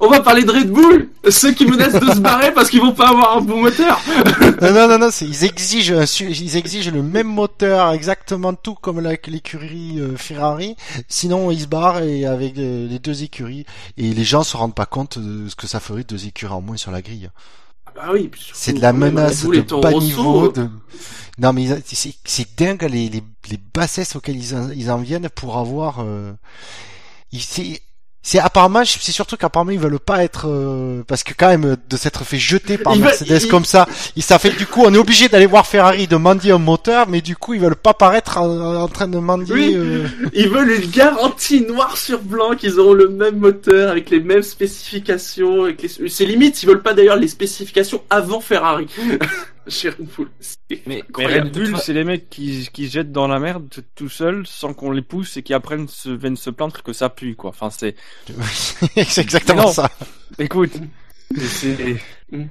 on va parler de Red Bull, ceux qui menacent de se barrer parce qu'ils vont pas avoir un bon moteur. non, non, non, non, ils exigent, ils exigent le même moteur, exactement tout comme l'écurie euh, Ferrari. Sinon, ils se barrent et avec euh, les deux écuries. Et les gens se rendent pas compte de ce que ça ferait deux écuries en moins sur la grille. Bah oui, C'est de la même, menace de Rosso, niveau. De... Non, mais c'est c'est dingue les, les, les bassesses auxquelles ils en, ils en viennent pour avoir. Euh... ils- C'est apparemment, c'est surtout qu'apparemment ils veulent pas être euh, parce que quand même de s'être fait jeter par Mercedes comme ça, il ça fait du coup on est obligé d'aller voir Ferrari de mendier un moteur, mais du coup ils veulent pas paraître en, en train de mendier. Oui. euh, Ils veulent une garantie noir sur blanc qu'ils auront le même moteur avec les mêmes spécifications. Avec les... C'est limite, ils veulent pas d'ailleurs les spécifications avant Ferrari. Chez Red Bull. C'est Mais. Red Bull, c'est les mecs qui, qui se jettent dans la merde tout- seuls sans qu'on les pousse et qui apprennent se, viennent se plaindre que ça pue, quoi. Enfin, c'est, c'est exactement ça. écoute, c'est, Mm.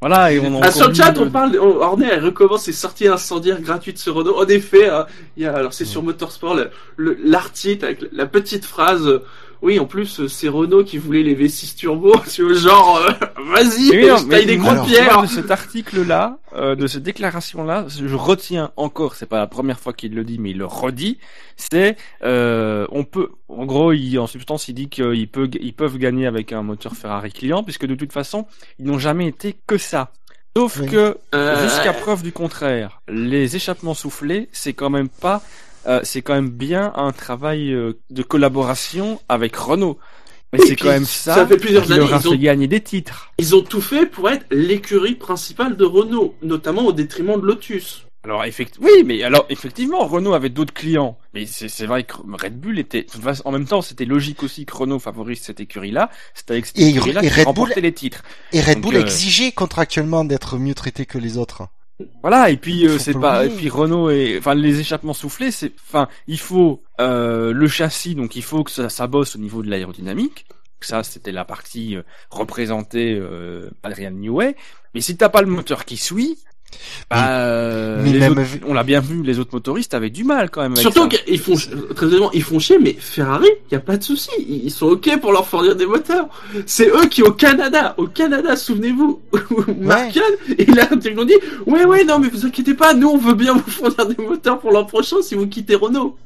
voilà, et on en Ah, sur le chat, de- on parle, on, elle recommence ses sorties incendiaires gratuites sur Renault. En effet, hein, il y a, alors c'est sur Motorsport, le- le- l'article avec la petite phrase. Oui, en plus, euh, c'est Renault qui voulait les V6 turbo. Tu vois, genre, euh, vas-y, Mais oui, non, je mais taille des gros alors, de cet article-là, euh, de cette déclaration-là, je retiens encore, c'est pas la première fois qu'il le dit, mais il le redit, c'est, euh, on peut, en gros, il, en substance, il dit qu'ils peuvent, ils peuvent gagner avec un moteur Ferrari client, puisque de toute façon, ils n'ont jamais été que ça. Sauf Oui. que Euh, jusqu'à preuve du contraire, les échappements soufflés, c'est quand même pas, euh, c'est quand même bien un travail euh, de collaboration avec Renault. Mais Oui, c'est quand même ça ça, fait plusieurs qui années, leur a ils ont- fait gagner des titres. Ils ont tout fait pour être l'écurie principale de Renault, notamment au détriment de Lotus. Alors effect... oui, mais alors effectivement, Renault avait d'autres clients, mais c'est vrai que Red Bull était, en même temps, c'était logique aussi que Renault favorise cette écurie-là. C'était avec cette écurie-là qui Bull- remportait les titres. Et Red Donc, Bull euh, exigeait contractuellement d'être mieux traité que les autres. Voilà, et puis euh, c'est pas et puis Renault et enfin les échappements soufflés, c'est, enfin il faut euh, le châssis, donc il faut que ça, ça bosse au niveau de l'aérodynamique. Ça, c'était la partie euh, représentée euh, Adrian Newey. Mais si t'as pas le moteur qui suit, bah, euh, mais les même autres- vu- on l'a bien vu, les autres motoristes avaient du mal quand même. Avec Surtout qu'ils font, très honnêtement, ils font chier, mais Ferrari, y a pas de souci, ils sont ok pour leur fournir des moteurs. C'est eux qui au Canada, au Canada, souvenez-vous, Marcan, il a ils ont dit, ouais ouais non mais vous inquiétez pas, nous on veut bien vous fournir des moteurs pour l'an prochain si vous quittez Renault.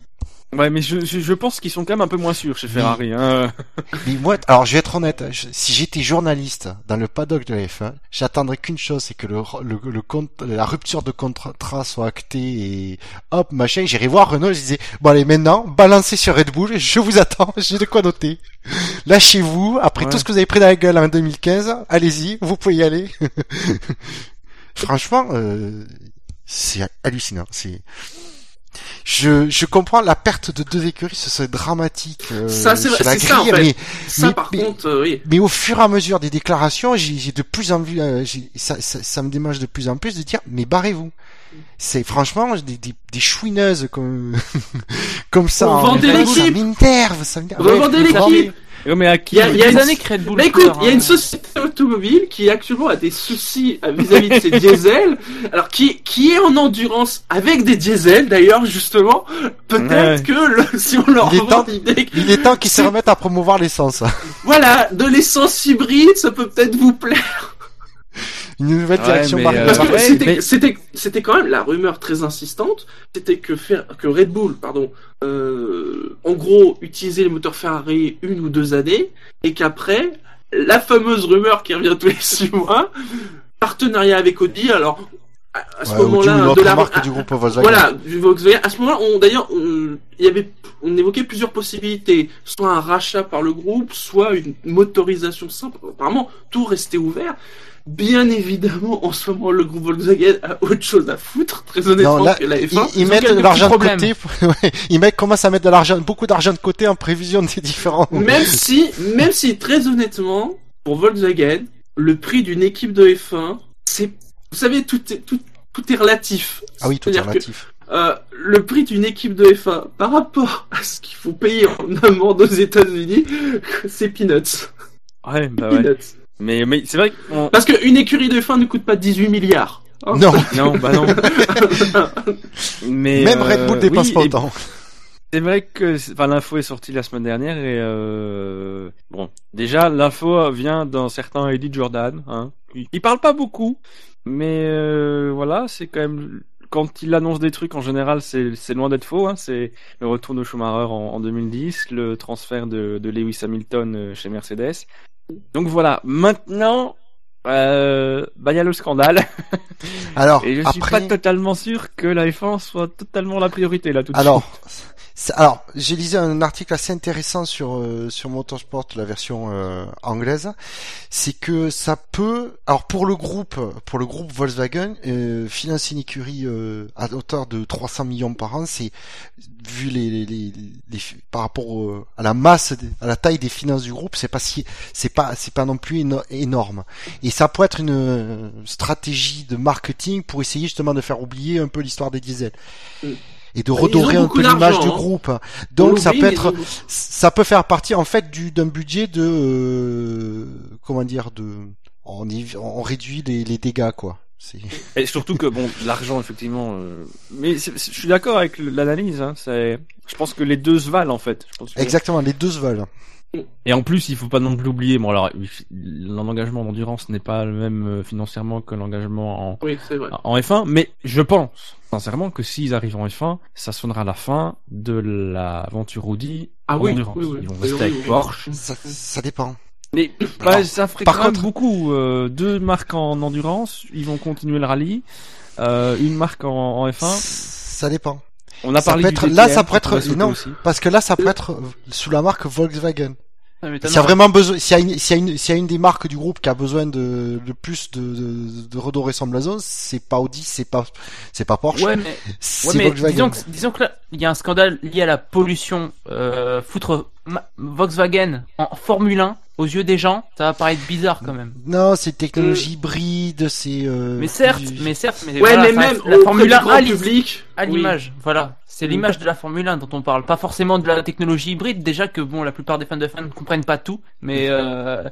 Ouais, mais je, je, je pense qu'ils sont quand même un peu moins sûrs chez Ferrari. Hein. Mais moi, alors je vais être honnête, je- si j'étais journaliste dans le paddock de la F1, j'attendrais qu'une chose, c'est que le, le, le compte, la rupture de contrat soit actée et hop, machin, j'irai voir Renault, je disais, bon allez maintenant, balancez sur Red Bull, je vous attends, j'ai de quoi noter. Lâchez-vous, après Ouais. tout ce que vous avez pris dans la gueule en 2015, allez-y, vous pouvez y aller. Franchement, euh, c'est hallucinant, c'est... Je, je comprends la perte de deux écuries, ce serait dramatique. euh, Ça, c'est la c'est ça, en grille, fait. mais- Ça Mais- par mais- contre, euh, oui. mais au fur et à mesure des déclarations, j'ai j'ai de plus en plus, euh, j'ai- ça, ça, ça me démange de plus en plus de dire, mais barrez-vous. C'est franchement des, des, des chouineuses comme comme ça. Vendre Red Bull, Ça l'équipe. m'énerve, ça m'énerve. Revendez Ouais, l'équipe. Mais- à qui Il y a- il y a des une- années que Red Bull Mais écoute, il y a hein. une société automobile qui actuellement a des soucis vis-à-vis de ses diesels, alors qui, qui est en endurance avec des diesels d'ailleurs justement? Peut-être Ouais. que le- si on leur Il est temps- Il est temps qu'ils se remettent à promouvoir l'essence. voilà, de l'essence hybride, ça peut peut-être vous plaire. Une nouvelle Ouais, direction mais, marque. euh, Parce que pareil, c'était, mais- c'était, c'était quand même la rumeur très insistante, c'était que faire, que Red Bull, pardon, euh, en gros, utilisait les moteurs Ferrari une ou deux années, et qu'après, la fameuse rumeur qui revient tous les six mois, partenariat avec Audi, alors, à, à ce Ouais, moment-là, ou de l'autre la, marque à- du groupe Volkswagen. voilà, du Volkswagen. À ce moment-là, on, d'ailleurs, on, il y avait, on évoquait plusieurs possibilités. Soit un rachat par le groupe, soit une motorisation simple. Apparemment, tout restait ouvert. Bien évidemment, en ce moment, le groupe Volkswagen a autre chose à foutre, très honnêtement, Non, là, que la Ils, F1. ils mettent de l'argent de côté. ils mettent commencent à mettre de l'argent, beaucoup d'argent de côté en prévision des différents. Même si, même si, très honnêtement, pour Volkswagen, le prix d'une équipe de F1, c'est, vous savez, tout est, tout, tout est relatif. Ah oui, tout est que, relatif. Euh, le prix d'une équipe de F1 par rapport à ce qu'il faut payer en amende aux États-Unis, c'est peanuts. Ouais, bah ouais. Peanuts. Mais, mais c'est vrai. Parce qu'une écurie de F1 ne coûte pas 18 milliards. hein. Non, Non, bah non. Mais, même euh, Red Bull dépense oui, pas autant. C'est vrai que enfin, l'info est sortie la semaine dernière et euh, bon, déjà l'info vient d'un certain Eddie Jordan. Hein. Il, parle pas beaucoup, mais euh, voilà, c'est quand même quand il annonce des trucs en général, c'est loin d'être faux. Hein. C'est le retour de Schumacher en, en 2010, le transfert de, de Lewis Hamilton euh, chez Mercedes. Donc voilà, maintenant. Euh, bah il y a le scandale Alors, et je suis après, pas totalement sûr que la F1 soit totalement la priorité là tout de suite. alors, j'ai lisé un article assez intéressant sur euh, sur Motorsport, la version euh, anglaise. C'est que ça peut, alors pour le groupe, pour le groupe Volkswagen, euh, financer une écurie euh, à hauteur de 300 millions par an, c'est vu les, les, les, les- par rapport à la masse, à la taille des finances du groupe, c'est pas si, c'est pas, c'est pas non plus éno- énorme. Et ça peut être une euh, stratégie de marketing pour essayer justement de faire oublier un peu l'histoire des diesels. Mm. Et de ont redorer un peu l'image du hein. groupe. On Donc ça peut être, ça peut faire partie en fait du d'un budget de, euh, comment dire, de, on, y- on réduit les, les dégâts quoi. Et surtout que bon, l'argent effectivement. euh, Mais je suis d'accord avec l'analyse. Hein, c'est, je pense que les deux se valent en fait. Je pense que- exactement, les deux se veulent. Et en plus, il faut pas non plus oublier. Bon alors, l'engagement d'endurance n'est pas le même euh, financièrement que l'engagement en Oui, c'est vrai. en F1, mais je pense sincèrement que s'ils arrivent en F1, ça sonnera la fin de l'aventure Audi Ah en oui, endurance. oui, oui. Ils vont rester oui, avec oui. Porsche. Ça, ça dépend. Mais bah, Alors, ça ferait par quand même contre- beaucoup. euh, deux marques en endurance, ils vont continuer le rallye. Euh, une marque en, en F1. Ça dépend. On a Ça parlé peut du être- là, ça pourrait être- non. aussi. Parce que là, ça peut être sous la marque Volkswagen. Ça m'étonnerait. S'il y a vraiment besoin, s'il y a une, s'il y a une, s'il y a une des marques du groupe qui a besoin de, de plus de, de, de redorer son blason, c'est pas Audi, c'est pas, c'est pas Porsche, Ouais, mais, c'est ouais, mais Volkswagen. disons que, disons que là, il y a un scandale lié à la pollution. Euh, foutre ma- Volkswagen en Formule 1 aux yeux des gens, ça va paraître bizarre quand même. Non, c'est technologie hybride, c'est. Euh, Mais certes, mais certes, mais Ouais, voilà, mais même la Formule du 1 grand à public. à oui. l'image. Voilà, c'est Mm. l'image de la Formule 1 dont on parle, pas forcément de la technologie hybride. Déjà que bon, la plupart des fans de F1 ne comprennent pas tout, mais euh,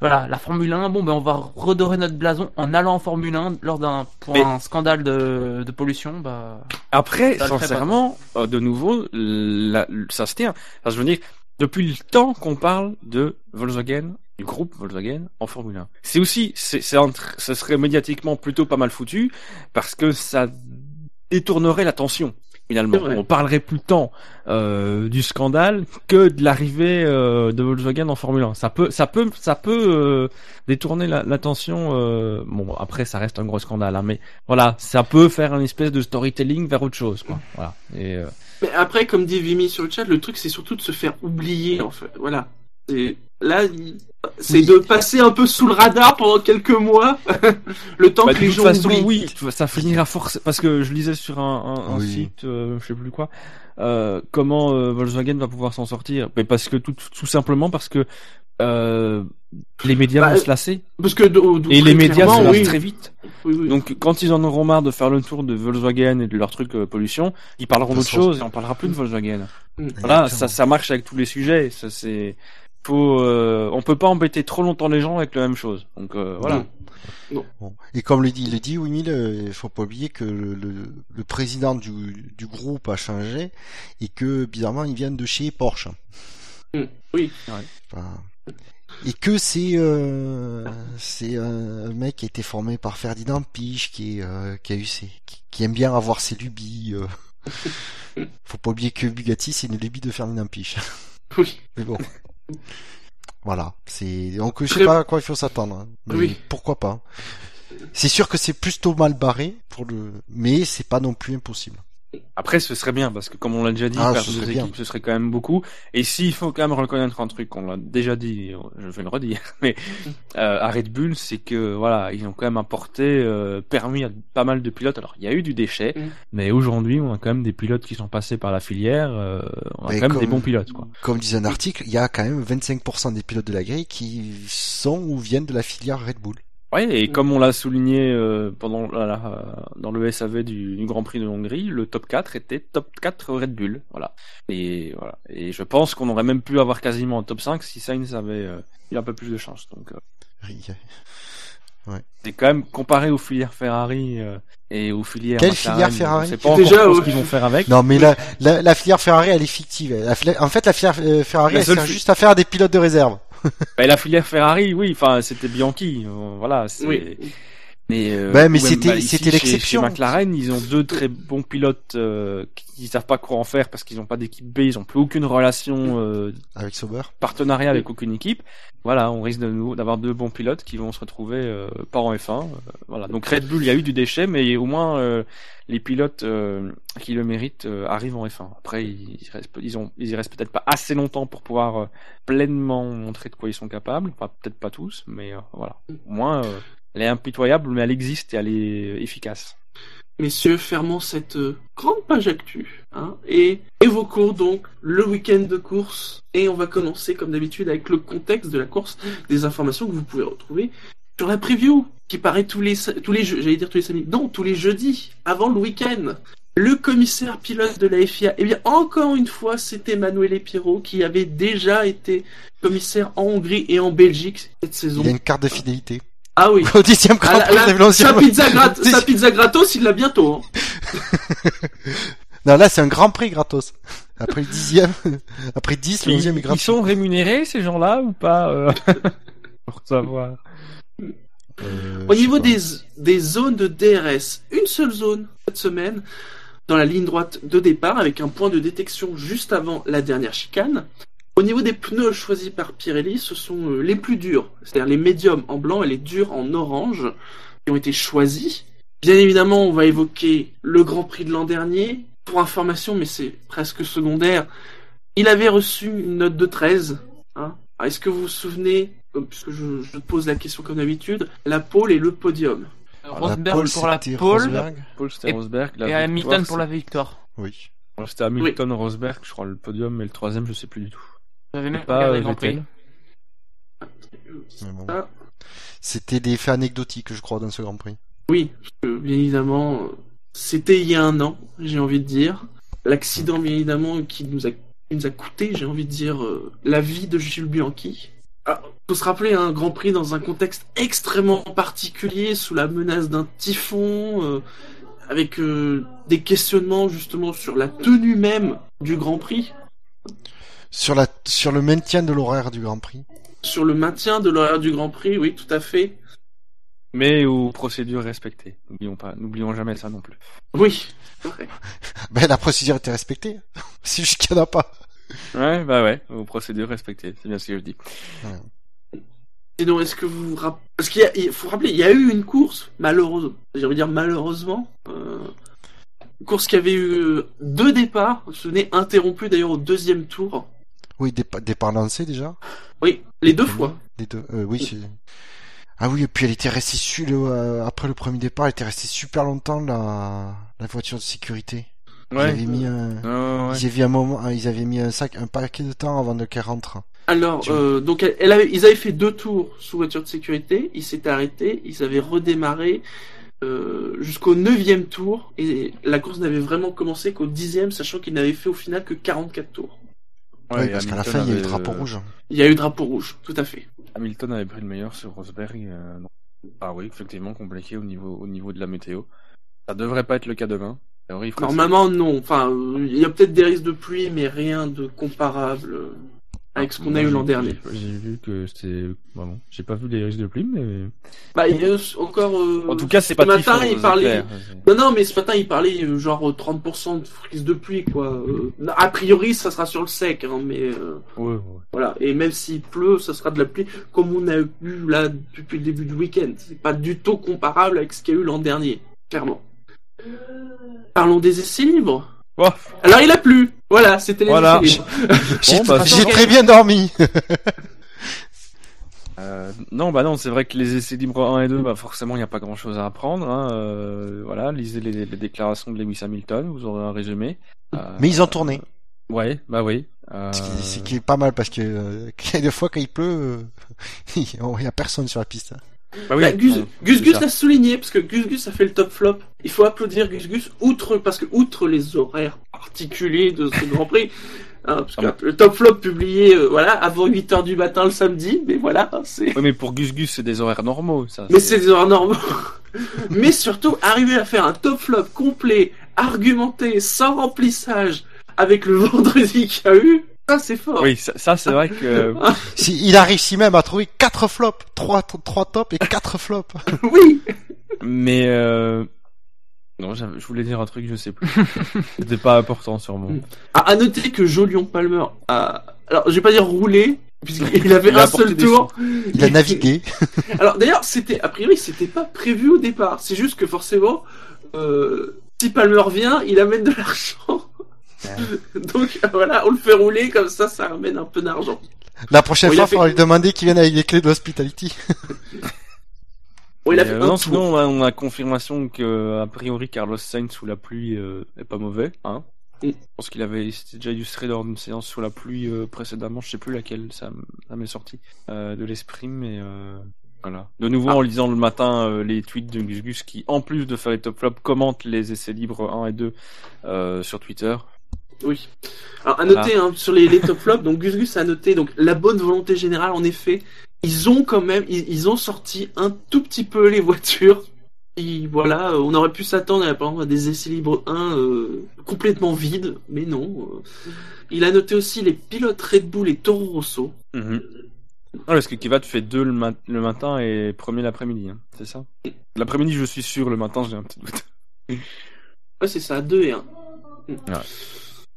voilà, la Formule 1, bon, ben on va redorer notre blason en allant en Formule 1 lors d'un pour Mais- un scandale de, de pollution, bah. Après, sincèrement, euh, de nouveau, la- ça se tient. Enfin, je veux dire, depuis le temps qu'on parle de Volkswagen, du groupe Volkswagen en Formule 1. C'est aussi, c'est, ce serait médiatiquement plutôt pas mal foutu parce que ça détournerait l'attention. Finalement, on parlerait plus tant euh, du scandale que de l'arrivée euh, de Volkswagen en Formule 1. Ça peut, ça peut, ça peut euh, détourner la- l'attention. euh, bon, après, ça reste un gros scandale, hein, mais voilà, ça peut faire une espèce de storytelling vers autre chose, quoi. Voilà. Et euh, Mais après, comme dit Vimy sur le chat, le truc c'est surtout de se faire oublier en fait. Voilà. Et là, c'est Oui. de passer un peu sous le radar pendant quelques mois, le temps bah, que les gens façon, oublient. oui, ça finira forcément parce que je lisais sur un, un, un Oui. site, euh, je sais plus quoi, euh, comment euh, Volkswagen va pouvoir s'en sortir. Mais parce que tout, tout simplement parce que euh, les médias Bah, vont se lasser Parce que et les médias se lassent oui. très vite. Oui, oui. Donc quand ils en auront marre de faire le tour de Volkswagen et de leur truc euh, pollution, ils parleront d'autre chose et on parlera plus de Volkswagen. Mm. Voilà, ça, ça marche avec tous les sujets. Ça c'est faut, euh, on peut pas embêter trop longtemps les gens avec la même chose. Donc euh, voilà. Et comme le dit, le dit il faut pas oublier que le, le, le président du, du groupe a changé et que bizarrement ils viennent de chez Porsche. Mm. Oui. Enfin, et que c'est euh, c'est un mec qui a été formé par Ferdinand Piche, qui est euh, qui a eu ses, qui, qui aime bien avoir ses lubies. euh. Faut pas oublier que Bugatti c'est une lubie de Ferdinand Piche. Oui. Mais bon. Voilà, c'est donc je sais pas à quoi il faut s'attendre. hein. Mais Oui. pourquoi pas C'est sûr que c'est plutôt mal barré pour le mais c'est pas non plus impossible. Après, ce serait bien parce que comme on l'a déjà dit, Ah, perdre ce deux serait équipes, bien. ce serait quand même beaucoup. Et s'il faut quand même reconnaître un truc, on l'a déjà dit, je vais le redire, mais euh, à Red Bull, c'est que voilà, ils ont quand même apporté, euh, permis à pas mal de pilotes. Alors, il y a eu du déchet, Mm. mais aujourd'hui, on a quand même des pilotes qui sont passés par la filière. euh, on a Mais quand même comme- des bons pilotes, quoi. Comme disait un article, il y a quand même 25% des pilotes de la grille qui sont ou viennent de la filière Red Bull. Ouais, et Mm. comme on l'a souligné euh, pendant la- la- dans le SAV du, du Grand Prix de Hongrie, le top 4 était top 4 Red Bull, voilà. Et voilà. Et je pense qu'on aurait même pu avoir quasiment un top 5 si Sainz avait euh, eu un peu plus de chance. Donc euh, c'est quand même comparé aux filières Ferrari euh, et aux filières Quelle McLaren, filière Ferrari sait pas Déjà, ce ouais. qu'ils vont faire avec. Non mais la, la, la filière Ferrari elle est fictive. La en fait la filière euh, Ferrari La elle sert juste à faire des pilotes de réserve. Bah, la filière Ferrari, oui, enfin c'était Bianchi, euh, voilà. Oui. Mais, euh, Ouais, mais c'était- bah, c'était l'exception. Chez McLaren, ils ont deux très bons pilotes euh, qui savent pas quoi en faire parce qu'ils n'ont pas d'équipe B, ils ont plus aucune relation euh, Avec Sauber. partenariat avec aucune équipe. Voilà, on risque de nous d'avoir deux bons pilotes qui vont se retrouver euh, pas en F1. euh, voilà. Donc Red Bull, il y a eu du déchet, mais au moins euh, les pilotes euh, qui le méritent euh, arrivent en F1. Après, ils, ils restent, ils ont, ils y restent peut-être pas assez longtemps pour pouvoir euh, pleinement montrer de quoi ils sont capables. Enfin, peut-être pas tous, mais euh, voilà. Au moins, euh, elle est impitoyable, mais elle existe et elle est efficace. Messieurs, fermons cette euh, grande page actu hein, et évoquons donc le week-end de course. Et on va commencer comme d'habitude avec le contexte de la course, des informations que vous pouvez retrouver sur la preview qui paraît tous les tous les jeux, j'allais dire tous les samedis, non tous les jeudis avant le week-end. Le commissaire pilote de la FIA, eh bien encore une fois, c'était Manuel Pirot qui avait déjà été commissaire en Hongrie et en Belgique cette saison. Il a une carte de fidélité. Ah oui. Au dixième Ah, Grand Prix de l'ancien- sa, pizza grat- sa pizza gratos, il l'a bientôt. hein. Non là c'est un Grand Prix gratos. Après le dixième, après 10, le Ils, onzième est ils gratuit. sont rémunérés ces gens-là ou pas euh, Pour savoir? Euh, Au niveau des, des zones de DRS, une seule zone cette semaine dans la ligne droite de départ avec un point de détection juste avant la dernière chicane. Au niveau des pneus choisis par Pirelli, ce sont euh, les plus durs, c'est-à-dire les médiums en blanc et les durs en orange qui ont été choisis. Bien évidemment, on va évoquer le Grand Prix de l'an dernier. Pour information, mais c'est presque secondaire, il avait reçu une note de 13. Hein. Est-ce que vous vous souvenez, euh, puisque je, je pose la question comme d'habitude, la pole et le podium? Rosberg pole, pour la pole c'était Et- Rosberg. La et Hamilton pour la victoire. Oui. C'était Hamilton, Rosberg, je crois, le podium, mais le troisième, je sais plus du tout. J'avais même Pas, regardé euh, le Grand Prix. Vettel. Mais bon. Ah. C'était des faits anecdotiques, je crois, dans ce Grand Prix. Oui, bien évidemment, c'était il y a un an, j'ai envie de dire. L'accident, bien évidemment, qui nous a, qui nous a coûté, j'ai envie de dire, euh, la vie de Jules Bianchi. Ah, faut se rappeler un Grand Prix dans un contexte extrêmement particulier, sous la menace d'un typhon, euh, avec euh, des questionnements justement sur la tenue même du Grand Prix, Sur la, sur le maintien de l'horaire du Grand Prix. sur le maintien de l'horaire du Grand Prix, oui, tout à fait. Mais aux procédures respectées. N'oublions pas, n'oublions jamais ça non plus. Oui, c'est vrai. Ben, la procédure était respectée. Juste qu'il n'y en a pas. Ouais, bah ouais, aux procédures respectées, c'est bien ce que je dis. Et donc, est-ce que vous vous rappelez Parce qu'il a- faut rappeler, il y a eu une course, malheureusement, j'ai envie de dire malheureusement, euh, une course qui avait eu deux départs, ce n'est interrompu d'ailleurs au deuxième tour. Oui, départ, départ lancé déjà? Oui, les deux fois. Les deux. Euh, oui, Ah oui, et puis elle était restée su le, euh, après le premier départ, elle était restée super longtemps la, la voiture de sécurité. Ils Ouais. avaient mis un, Ouais, ouais. ils avaient un moment, ils avaient mis un sac, un paquet de temps avant de qu'elle rentre. Alors, euh, donc, elle, elle avait, ils avaient fait deux tours sous voiture de sécurité, ils s'étaient arrêtés, ils avaient redémarré euh, jusqu'au neuvième tour, et la course n'avait vraiment commencé qu'au dixième, sachant qu'ils n'avaient fait au final que 44 tours. Ouais, oui, parce qu'à la fin, il y a eu drapeau euh, rouge. Il y a eu drapeau rouge, tout à fait. Hamilton avait pris le meilleur sur Rosberg. euh, Ah oui, effectivement, compliqué au niveau, au niveau de la météo. Ça devrait pas être le cas demain. Normalement, non. Enfin, il y a peut-être des risques de pluie, mais rien de comparable euh, avec ce qu'on a eu l'an dernier. J'ai vu que c'était. Bah bon, j'ai pas vu les risques de pluie, mais. Bah, il y a encore. euh, En tout cas, c'est ce pas matin, typhon, il c'est parlait. clair. Non, non, mais ce matin, il parlait euh, genre euh, 30% de risque de pluie, quoi. Euh, a priori, ça sera sur le sec, hein, mais euh, Ouais, ouais. voilà. Et même s'il pleut, ça sera de la pluie, comme on a eu là depuis le début du week-end. C'est pas du tout comparable avec ce qu'il y a eu l'an dernier, clairement. Parlons des essais libres. Oh, Alors, il a plu. Voilà, c'était les Voilà. J'ai bah, très bien dormi. Euh, non, bah non, c'est vrai que les essais libres 1 et 2, bah forcément, il n'y a pas grand chose à apprendre. Hein. Euh, voilà, lisez les, les déclarations de Lewis Hamilton, vous aurez un résumé. Euh, Mais ils ont tourné. Ouais, bah oui. Euh, Ce qui, est pas mal parce que euh, des fois quand il pleut, euh, il y a personne sur la piste. Bah oui, Bah, Gus, Gus l'a souligné parce que Gus Gus a fait le top flop. Il faut applaudir Gus Gus outre parce que outre les horaires particuliers de ce Grand Prix. hein, parce que Ah le top flop publié euh, voilà avant 8 heures du matin le samedi, mais voilà, c'est Ouais, mais pour Gus Gus, c'est des horaires normaux, ça. mais c'est des horaires normaux. mais surtout arriver à faire un top flop complet, argumenté, sans remplissage avec le vendredi qu'il y a eu, ça c'est fort. Oui, ça, ça, c'est vrai que. Si, il a réussi même à trouver quatre flops, trois, trois tops et quatre flops. oui. Mais euh... non, je voulais dire un truc, je sais plus. C'était pas important sûrement. À, à noter que Jolion Palmer a alors je vais pas dire roulé puisqu'il avait Il a un seul tour. Il a navigué. Alors d'ailleurs, c'était a priori, c'était pas prévu au départ. C'est juste que forcément, euh, si Palmer vient, il amène de l'argent. Donc voilà, on le fait rouler comme ça, ça amène un peu d'argent. La prochaine Bon, fois, a il faudra fait- lui demander qu'il vienne avec les clés de l'hospitality. Bon, il a Et, fait euh, non, sinon on a, on a confirmation que a priori Carlos Sainz sous la pluie euh, est pas mauvais. Hein Mm. je pense qu'il avait déjà illustré lors d'une séance sous la pluie euh, précédemment, je sais plus laquelle ça, m'est sorti euh, de l'esprit, mais euh, voilà. De nouveau Ah. en lisant le matin euh, les tweets de Gus Gus qui, en plus de faire les top flops, commente les essais libres 1 et 2 euh, sur Twitter. Oui. Alors à noter hein, sur les, les top flops, donc Gus Gus a noté donc la bonne volonté générale. En effet, ils ont quand même, ils, ils ont sorti un tout petit peu les voitures. Et voilà, on aurait pu s'attendre à, par exemple, à des essais libres 1 euh, complètement vides, mais non. euh. Il a noté aussi les pilotes Red Bull et Toro Rosso. Mhm. Ouais, parce que Kevat fait deux le, ma- le matin et premier l'après-midi, hein, c'est ça? L'après-midi, je suis sûr, le matin, j'ai un petit doute. Ouais, c'est ça, 2 et 1. Ouais.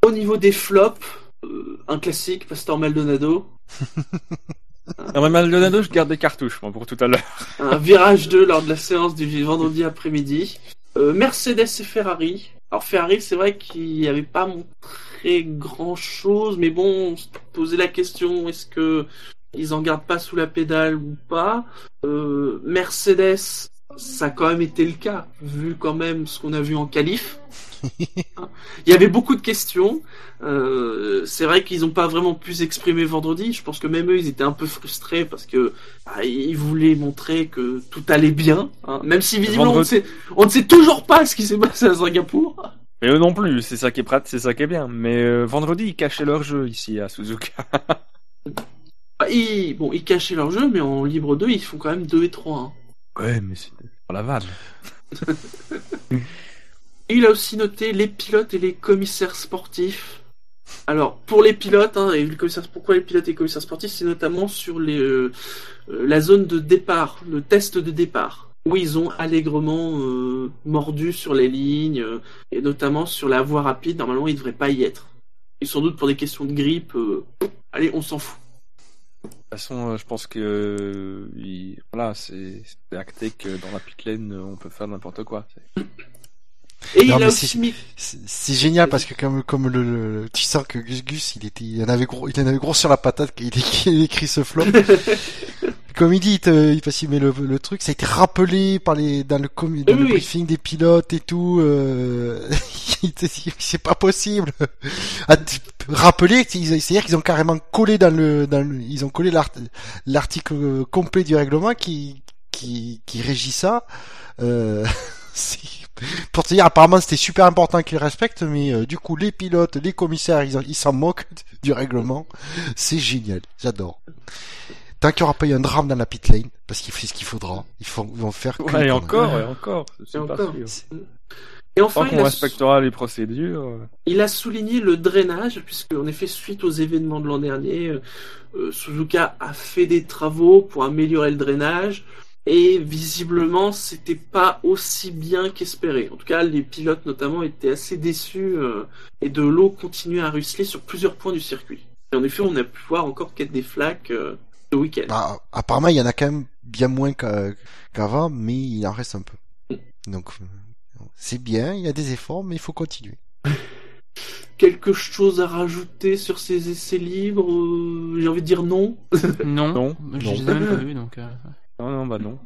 Au niveau des flops, euh, un classique, Pastor Maldonado. Non, mais Maldonado, je garde des cartouches, moi, pour tout à l'heure. un virage 2 lors de la séance du vendredi après-midi. Euh, Mercedes et Ferrari. Alors Ferrari, c'est vrai qu'il n'y avait pas montré grand-chose, mais bon, on se posait la question, est-ce que ils en gardent pas sous la pédale ou pas? Euh, Mercedes, ça a quand même été le cas, vu quand même ce qu'on a vu en qualif. Il y avait beaucoup de questions. Euh, c'est vrai qu'ils n'ont pas vraiment pu s'exprimer vendredi. Je pense que même eux, ils étaient un peu frustrés parce que bah, ils voulaient montrer que tout allait bien, hein. même si visiblement on, ne sait, on ne sait toujours pas ce qui s'est passé à Singapour. Mais eux non plus, c'est ça qui est pratique, c'est ça qui est bien. Mais euh, vendredi, ils cachaient leur jeu ici à Suzuka. Bah, ils, bon, ils cachaient leur jeu, mais en libre 2, ils font quand même 2 et 3. Hein. Ouais, mais c'est pour la vanne. Il a aussi noté les pilotes et les commissaires sportifs. Alors, pour les pilotes, hein, et pourquoi les pilotes et les commissaires sportifs, c'est notamment sur euh, euh, la zone de départ, le test de départ, où ils ont allègrement euh, mordu sur les lignes, et notamment sur la voie rapide. Normalement, ils ne devraient pas y être. Et sans doute pour des questions de grippe, allez, on s'en fout. De toute façon, je pense que il... voilà, c'est acté que dans la pit lane, on peut faire n'importe quoi. Et non, il a aussi. C'est génial parce que comme comme le, le, tu sens que Gus Gus il était il en avait gros il en avait gros sur la patate qu'il il écrit ce flop. comme il dit il, te, il passe mais le, le truc ça a été rappelé par les dans le com... dans oui, le oui. briefing des pilotes et tout euh... c'est pas possible. À rappeler c'est-à-dire qu'ils ont carrément collé dans le dans le, ils ont collé l'article complet du règlement qui qui qui régit ça euh... pour te dire, apparemment c'était super important qu'ils respectent, mais euh, du coup les pilotes, les commissaires, ils s'en moquent du règlement. C'est génial, j'adore. Tant qu'il n'y aura pas eu un drame dans la pit lane, parce qu'il fait ce qu'il faudra, ils, font, ils vont faire. Ouais, et encore, et encore, et encore. Et enfin, Tant qu'on respectera les procédures. Il a souligné le drainage, puisque en effet, suite aux événements de l'an dernier, euh, Suzuka a fait des travaux pour améliorer le drainage. Et visiblement, c'était pas aussi bien qu'espéré. En tout cas, les pilotes notamment étaient assez déçus euh, et de l'eau continuait à ruisseler sur plusieurs points du circuit. Et en effet, on a pu voir encore qu'être des flaques euh, ce week-end. Bah, apparemment, il y en a quand même bien moins qu'avant, mais il en reste un peu. Donc, c'est bien, il y a des efforts, mais il faut continuer. Quelque chose à rajouter sur ces essais libres J'ai envie de dire non. non, non, je les ai même pas vus, donc. Euh... Non, non, bah non.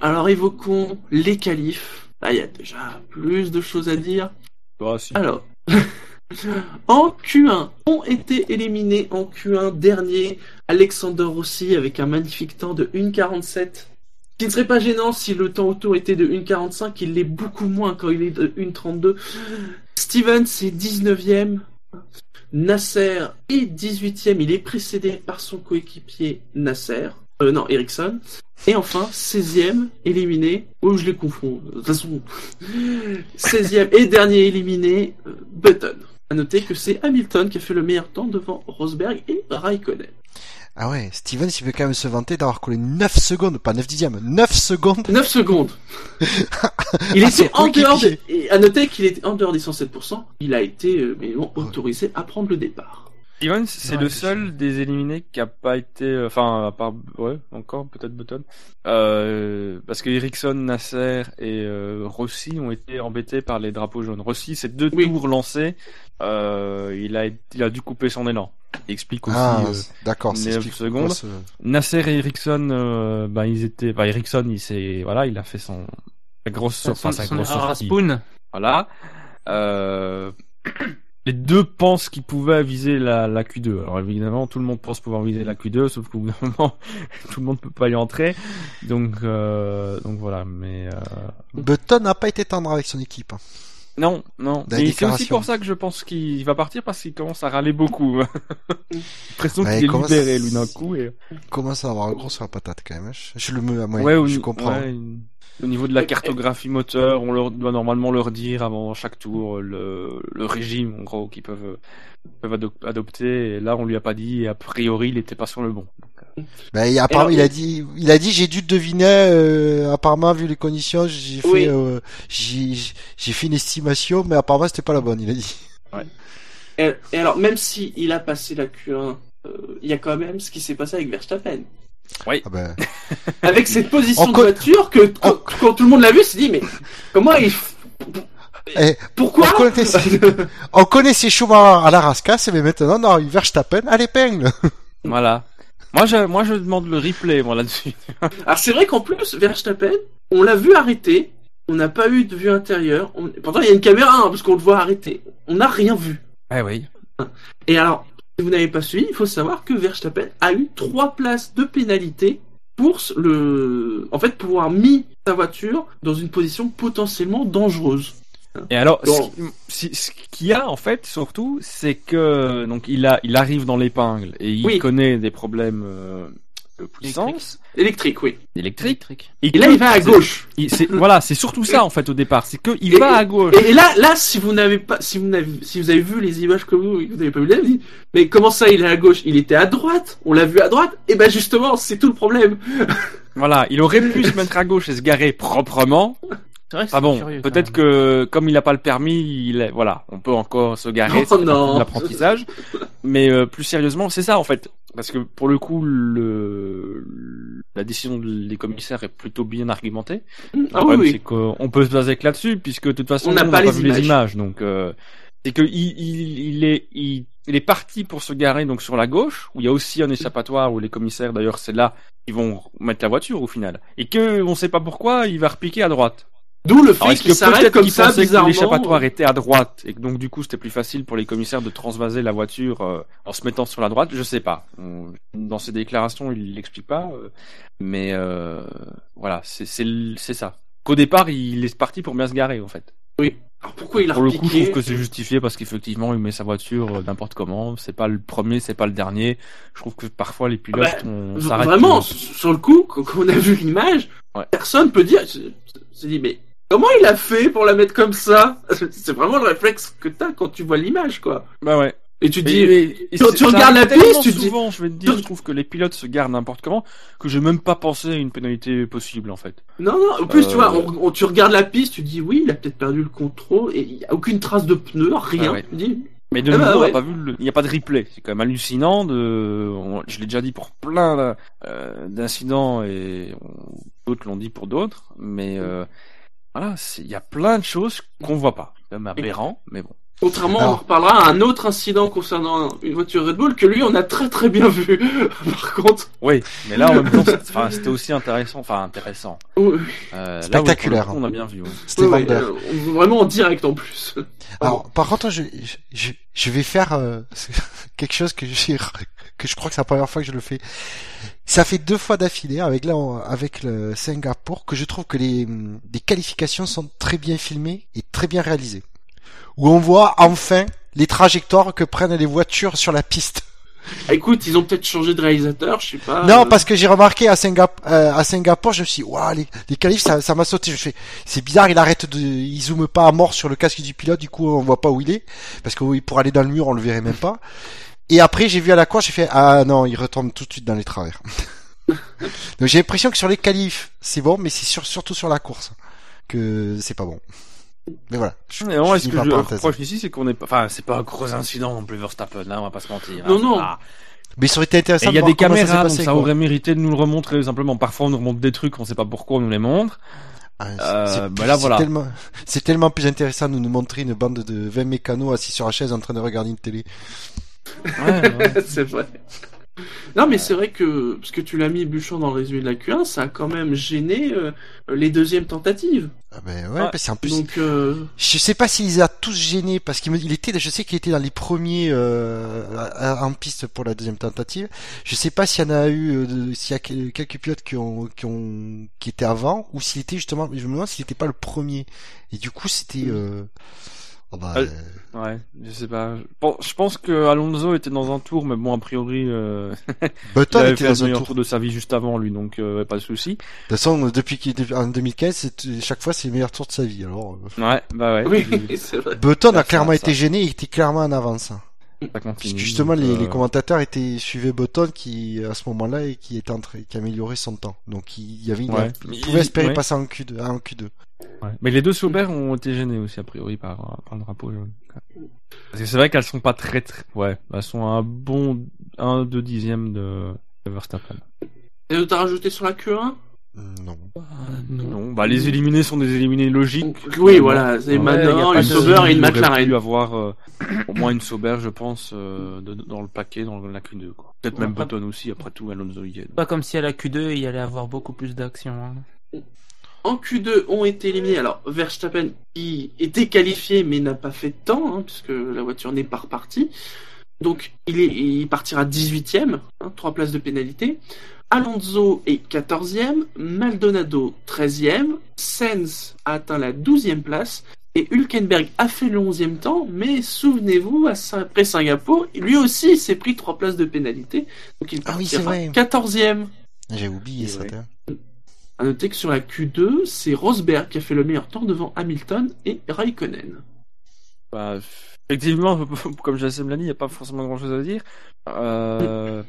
Alors évoquons les qualifs. Là, il y a déjà plus de choses à dire. Bah, si. Alors, en Q1, ont été éliminés en Q1 dernier Alexander Rossi avec un magnifique temps de 1,47. Ce qui ne serait pas gênant si le temps auto était de 1,45, il l'est beaucoup moins quand il est de 1,32. Stevens est 19ème. Nasser est 18ème, il est précédé par son coéquipier Nasser, euh, non, Ericsson. Et enfin, 16ème, éliminé, oh je les confonds, de toute façon, 16ème et dernier éliminé, euh, Button. À noter que c'est Hamilton qui a fait le meilleur temps devant Rosberg et Raikkonen. Ah ouais, Steven, il veut quand même se vanter d'avoir collé 9 secondes, pas 9 dixièmes, 9 secondes. 9 secondes. il était en dehors des, et à noter qu'il était en dehors des 107%, il a été, euh, mais bon, autorisé à prendre le départ. Stevens, c'est ouais, le seul des éliminés qui a pas été, enfin, à part, ouais, encore, peut-être Button. Euh, parce que Ericsson, Nasser et euh, Rossi ont été embêtés par les drapeaux jaunes. Rossi, c'est deux oui. tours lancés, euh, il a, il a dû couper son élan. Il explique aussi ah, euh, d'accord, 9 secondes. Ce... Nasser et Ericsson, euh, bah, ils étaient, bah, Ericsson, il s'est, voilà, il a fait son, sa grosse, enfin, sa son grosse sortie. Spoon. Voilà. Euh, les deux pensent qu'ils pouvaient viser la, la, Q2. Alors évidemment, tout le monde pense pouvoir viser la Q2, sauf qu'au bout d'un moment, tout le monde peut pas y entrer. Donc, euh, donc voilà. Mais euh... Button n'a pas été tendre avec son équipe. Non, non. Et c'est aussi pour ça que je pense qu'il va partir parce qu'il commence à râler beaucoup. L'impression qu'il est libéré lui d'un coup. Et... Il commence à avoir un gros sur la patate quand même. Je le mets à moi. Ouais, je comprends. Ouais, au niveau de la cartographie moteur, on leur doit normalement leur dire avant chaque tour le, le régime en gros qu'ils peuvent, peuvent adopter. Et là, on lui a pas dit. Et a priori, il était pas sur le bon. Donc, ben, il, apparemment, il a dit, il a dit, j'ai dû deviner. Euh, apparemment, vu les conditions, j'ai fait, oui. euh, j'ai, fait une estimation, mais apparemment, c'était pas la bonne. Il a dit. Ouais. Et, et alors, même si il a passé la Q1, euh, il y a quand même ce qui s'est passé avec Verstappen. Ah ben, Avec cette position On de voiture que quand, quand tout le monde l'a vu, il s'est dit mais comment il eh, pourquoi on connaissait, on connaissait Schumacher à la rascasse, mais maintenant, non, il Verstappen à l'épingle. Voilà. Moi, je, moi, je demande le replay, moi, là-dessus. Alors c'est vrai qu'en plus Verstappen, on l'a vu arrêter, on n'a pas eu de vue intérieure. On- Pourtant il y a une caméra hein, parce qu'on le voit arrêter. On n'a rien vu. Eh oui. Et alors, si vous n'avez pas suivi, il faut savoir que Verstappen a eu trois places de pénalité pour le, en fait, pouvoir mis sa voiture dans une position potentiellement dangereuse. Et alors, ce qu'il y a en fait, surtout, c'est que donc il a, il arrive dans l'épingle et il Oui. connaît des problèmes euh, puissance Électrique, oui. électrique. Et là, il va à gauche. il- c'est- voilà, c'est surtout ça en fait au départ, c'est que il Et- va à gauche. Et, et là, là, si vous n'avez pas, si vous n'avez, si vous avez vu les images que vous, vous n'avez pas vu vous dites, mais comment ça, il est à gauche? Il était à droite. On l'a vu à droite. Et ben justement, c'est tout le problème. Voilà, il aurait pu se mettre à gauche et se garer proprement. C'est vrai que Ah bon, peut-être que comme il n'a pas le permis, il est, voilà, on peut encore se garer, Oh l'apprentissage. Mais euh, plus sérieusement, c'est ça en fait, parce que pour le coup, le, la décision des commissaires est plutôt bien argumentée. Ah oui, problème, oui. c'est qu'on peut se baser que là-dessus, puisque de toute façon, On n'a pas les vu les images. donc euh, c'est que il, il, il est il, il est parti pour se garer donc sur la gauche, où il y a aussi un échappatoire où les commissaires, d'ailleurs, c'est là ils vont mettre la voiture au final, et que on sait pas pourquoi, il va repiquer à droite. D'où le fait qu'il que s'arrête comme qu'ils ça pensaient que bizarrement. l'échappatoire était à droite et que donc du coup c'était plus facile pour les commissaires de transvaser la voiture euh, en se mettant sur la droite? Je sais pas. Dans ses déclarations, il l'explique pas, euh, mais euh, voilà, c'est c'est c'est ça. Qu'au départ, il est parti pour bien se garer en fait. Alors pourquoi il a Pour le coup, je trouve que c'est justifié parce qu'effectivement, il met sa voiture euh, n'importe comment. C'est pas le premier, c'est pas le dernier. Je trouve que parfois les pilotes, Ah bah, on V- s'arrête. Vraiment, euh, sur le coup, quand on a vu l'image, Ouais. personne peut dire. Se dit mais comment il a fait pour la mettre comme ça? C'est vraiment le réflexe que t'as quand tu vois l'image, quoi. Bah ouais. Et tu dis. et- et tu- regardes la piste, tu te dis- souvent, je vais te dire, je trouve que les pilotes se gardent n'importe comment que j'ai même pas pensé à une pénalité possible en fait. Non, non. En plus, tu Euh, vois, on- on- tu regardes la piste, tu dis oui, il a peut-être perdu le contrôle et il y a aucune trace de pneu, rien. Ah ouais. Tu dis, Mais de Ah nouveau, bah on ouais. n'a pas vu le... il n'y a pas de replay. C'est quand même hallucinant de, on- je l'ai déjà dit pour plein euh, d'incidents et on- d'autres l'ont dit pour d'autres, mais euh, voilà, il y a plein de choses qu'on voit pas. C'est même aberrant, mais bon. Contrairement, on reparlera à un autre incident concernant une voiture Red Bull que lui, on a très très bien vu. Par contre, Oui, mais là en même temps, c'était aussi intéressant, enfin intéressant. oui, Euh, Spectaculaire. on a bien vu. ouais. C'était Der. euh, vraiment en direct en plus. Alors, par contre, je, je, je vais faire euh, quelque chose que j'ai, que je crois que c'est la première fois que je le fais. Ça fait deux fois d'affilée avec là, avec le Singapour que je trouve que les, hum, les qualifications sont très bien filmées et très bien réalisées. Où on voit enfin les trajectoires que prennent les voitures sur la piste. Ah, Écoute, ils ont peut-être changé de réalisateur, je sais pas. non, euh, parce que j'ai remarqué à, Singap euh, à Singapour, je me suis dit, waouh, les, les qualifs, ça, ça m'a sauté. Je fais, c'est bizarre, il arrête de, il zoome pas à mort sur le casque du pilote, du coup, on voit pas où il est. Parce que pour aller dans le mur, on le verrait même pas. Et après, j'ai vu à la course, j'ai fait, ah non, il retombe tout de suite dans les travers. Donc j'ai l'impression que sur les qualifs, c'est bon, mais c'est sur, surtout sur la course que c'est pas bon. Mais voilà. Je, Mais non, je est-ce finis que je reproche ici, c'est qu'on est pas, enfin, c'est pas un gros incident non plus Verstappen, là, on va pas se mentir. hein, Non, non. pas- Mais ça aurait été intéressant il y a de des ça caméras, donc passé, ça aurait mérité de nous le remontrer simplement. Parfois, on nous remonte des trucs, on sait pas pourquoi on nous les montre. Ah, c'est- Euh, c'est bah voilà. tellement, c'est tellement plus intéressant de nous montrer une bande de 20 mécanos assis sur la chaise en train de regarder une télé. Ouais, ouais. c'est vrai. Non, mais c'est vrai que, parce que tu l'as mis Bouchon dans le résumé de la Q1, ça a quand même gêné euh, les deuxièmes tentatives. Ah ben ouais, Ouais. parce qu'en plus, Donc, euh, je sais pas s'il les a tous gênés parce qu'il me- il était, je sais qu'il était dans les premiers euh, en piste pour la deuxième tentative. Je sais pas s'il y en a eu, euh, de- s'il y a que- quelques pilotes qui ont, qui ont, qui étaient avant ou s'il était justement, je me demande s'il était pas le premier. Et du coup, c'était. Euh... oh bah, Ouais, je sais pas. Je pense, je pense que Alonso était dans un tour, mais bon, a priori, euh, il Button avait était fait le dans un meilleur tour. tour de sa vie juste avant lui, donc euh, pas de souci. De toute façon, depuis qu'il était en 2015, c'est- chaque fois c'est le meilleur tour de sa vie. Alors, euh, Ouais, bah ouais. oui, il- c'est vrai. Button a clairement ça. été gêné, il était clairement en avance. Ça Parce continue. que justement, donc, les, euh, les commentateurs étaient suivaient Button qui à ce moment-là et qui était en train, qui améliorait son temps. Donc il y avait, une- Ouais. il pouvait espérer ouais. passer en Q2, en Q2. ouais. Mais les deux Sauber ont été gênés aussi, a priori, par, par le drapeau jaune. Parce que c'est vrai qu'elles sont pas très très. Ouais, elles sont à un bon 1 2 dixièmes de, Verstappen. Et d'autres à rajouter sur la Q1 Non. Non, bah les éliminés sont des éliminés logiques. Oui, voilà, c'est pas une Sauber et une il McLaren. avoir euh, au moins une Sauber, je pense, euh, de- dans le paquet, dans la Q2. quoi. Peut-être même Ouais. Button aussi, après tout, Alonso y est. Pas comme si à la Q2 il allait avoir beaucoup plus d'action. hein. En Q2 ont été éliminés. Alors, Verstappen, qui était qualifié mais n'a pas fait de temps, hein, puisque la voiture n'est pas repartie. Donc, il, est, il partira 18ème, hein, 3 places de pénalité. Alonso est 14e, Maldonado 13e, Sainz a atteint la 12e place et Hülkenberg a fait le 11e temps, mais souvenez-vous, après Singapour, lui aussi s'est pris 3 places de pénalité, donc il Ah oui, c'est partira vrai. 14e. J'ai oublié ça. À noter que sur la Q2, c'est Rosberg qui a fait le meilleur temps devant Hamilton et Raikkonen. Bah, effectivement, comme Jassem l'a dit, il n'y a pas forcément grand chose à dire. Euh,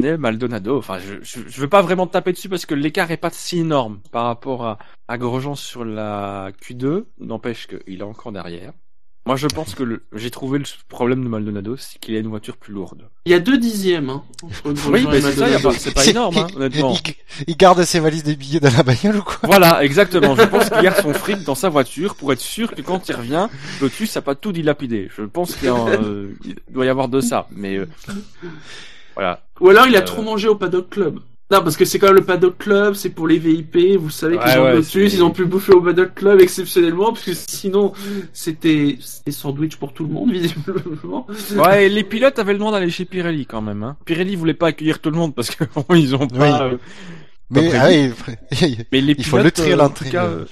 Maldonado, enfin, je, je veux pas vraiment taper dessus parce que l'écart est pas si énorme par rapport à, à Grosjean sur la Q2. N'empêche qu'il est encore derrière. Moi, je pense que le- j'ai trouvé le problème de Maldonado, c'est qu'il a une voiture plus lourde. Il y a deux dixièmes hein, entre Oui, mais c'est ça, y a pas- c'est pas énorme, hein, honnêtement. Il, il garde ses valises des billets dans la bagnole ou quoi Voilà, exactement. Je pense qu'il garde son fric dans sa voiture pour être sûr que quand il revient, Lotus n'a pas tout dilapidé. Je pense qu'il a un, euh, doit y avoir de ça. Mais euh, voilà. Ou alors il a Euh. trop mangé au paddock club. Non, parce que c'est quand même le paddock club, c'est pour les VIP, vous savez qu'ils Ouais, ont ouais, Lotus, ils ont pu bouffer au paddock club exceptionnellement, parce que sinon c'était c'était sandwich pour tout le monde, visiblement. Ouais, et les pilotes avaient le droit d'aller chez Pirelli quand même. Hein. Pirelli voulait pas accueillir tout le monde parce que bon, ils ont pas. Oui. euh, Mais ah oui, Mais les Il faut le pilotes, trier à euh, en l'entrée, tout cas, euh.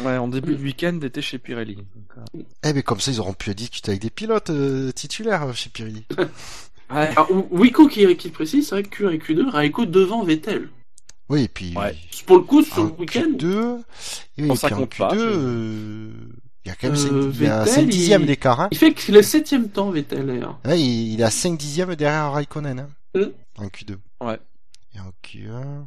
euh, ouais, en début de week-end, étaient chez Pirelli. Donc, euh, eh mais comme ça ils auront pu discuter avec des pilotes euh, titulaires chez Pirelli. Ouais. Alors, Wico qui, qui précise, c'est vrai que Q1 et Q2, Raikko devant Vettel. Oui, et puis Ouais. Pour le coup, sur le week-end, Q2, et oui, Bon, et ça puis en compte Q2, pas, je- euh, il y a quand même Euh, 5, il y a Vettel, 5 dixièmes il- d'écart. Hein. il fait que le septième temps, Vettel, d'ailleurs. Ouais, il, il a 5 dixièmes derrière Raikkonen hein, Mm. en Q2. Ouais. Et en Q1,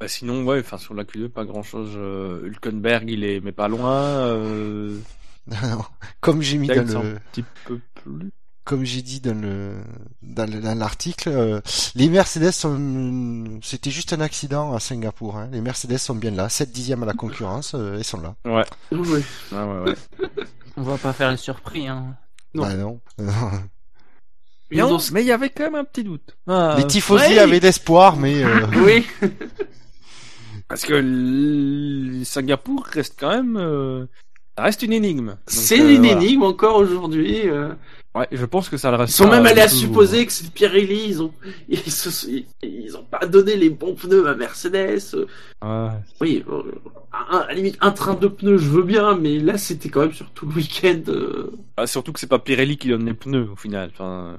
Bah, sinon, ouais, enfin sur la Q2, pas grand-chose. Euh, Hülkenberg, il est, mais pas loin. Euh, comme j'ai mis dans le, un petit peu plus. Comme j'ai dit dans le dans le- dans l'article, euh, les Mercedes sont, c'était juste un accident à Singapour. Hein. Les Mercedes sont bien là, 7 dixièmes à la concurrence, euh, ils sont là. Ouais. Oui. Ouais, ouais, ouais. On va pas faire le surpris. Hein. Non. Bah non. Mais Non, il y avait quand même un petit doute. Ah, les tifosi ouais. avaient d'espoir, mais euh, Oui. Parce que l- Singapour reste quand même, euh, ça reste une énigme. C'est euh, une voilà. énigme encore aujourd'hui. euh. Ouais, je pense que ça le Ils reste. sont même allés à supposer que c'est Pirelli. Ils ont, ils, se- ils- ils ont pas donné les bons pneus à Mercedes. euh. Ouais. Oui, euh, un- à la limite, un train de pneus, je veux bien, mais là, c'était quand même sur tout le week-end. euh. Ah, surtout que c'est pas Pirelli qui donne les pneus au final. Enfin,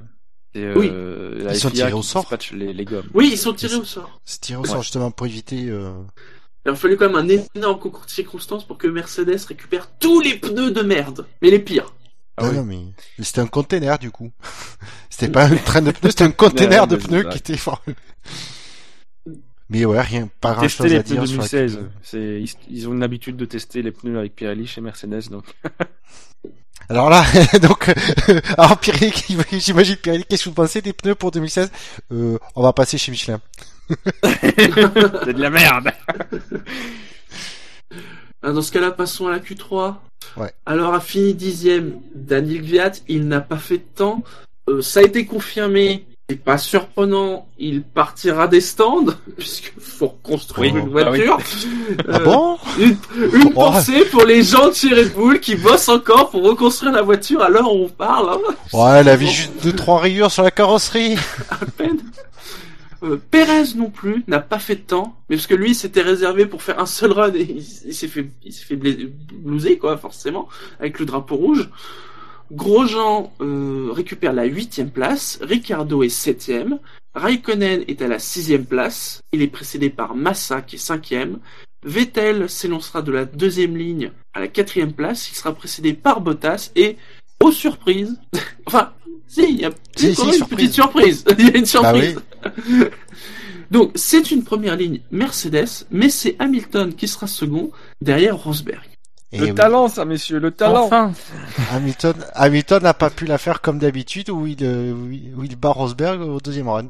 Oui. euh, la Ils sont tirés au sort. les, les gommes. Oui, ils sont tirés au sort. c'est tiré au sort justement pour éviter. euh, Il a fallu quand même un énorme concours de circonstances pour que Mercedes récupère tous les pneus de merde. Mais les pires. Ah non, oui. non, mais mais c'était un container du coup. C'était pas un train de pneus, c'était un container de pneus qui était fort. Mais ouais, rien, pas grand Tester chose les à pneus dire sur la 2016. Q2. C'est, ils, ils ont une habitude de tester les pneus avec Pirelli chez Mercedes, donc. Alors là, donc, euh, alors Pirelli, j'imagine Pirelli, qu'est-ce que vous pensez des pneus pour 2016 euh, On va passer chez Michelin. C'est de la merde. Dans ce cas-là, passons à la Q3. Ouais. Alors, a fini dixième Daniel Gviat. Il n'a pas fait de temps. Euh, ça a été confirmé. C'est pas surprenant. Il partira des stands, puisque faut reconstruire Oui. une Ah oui. voiture. Ah Euh, bon Une, une Oh. pensée pour les gens de chez Red Bull qui bossent encore pour reconstruire la voiture à l'heure où on parle. hein. Ouais, elle avait juste deux trois rayures sur la carrosserie. à peine. Euh, Perez non plus n'a pas fait de temps, mais parce que lui s'était réservé pour faire un seul run et il, s'est fait, il s'est fait blouser quoi forcément avec le drapeau rouge. Grosjean euh, récupère la huitième place, Ricardo est septième, Raikkonen est à la sixième place, il est précédé par Massa qui est cinquième, Vettel s'élancera de la deuxième ligne à la quatrième place, il sera précédé par Bottas et, aux surprises, enfin, si, il y a Si, si, une surprise. petite surprise, il y a une Bah surprise. oui. Donc c'est une première ligne Mercedes, mais c'est Hamilton qui sera second derrière Rosberg. Et Le talent, ça, messieurs, le talent. Enfin, Hamilton, Hamilton n'a pas pu la faire comme d'habitude où il, euh, où il, où il bat Rosberg au deuxième run.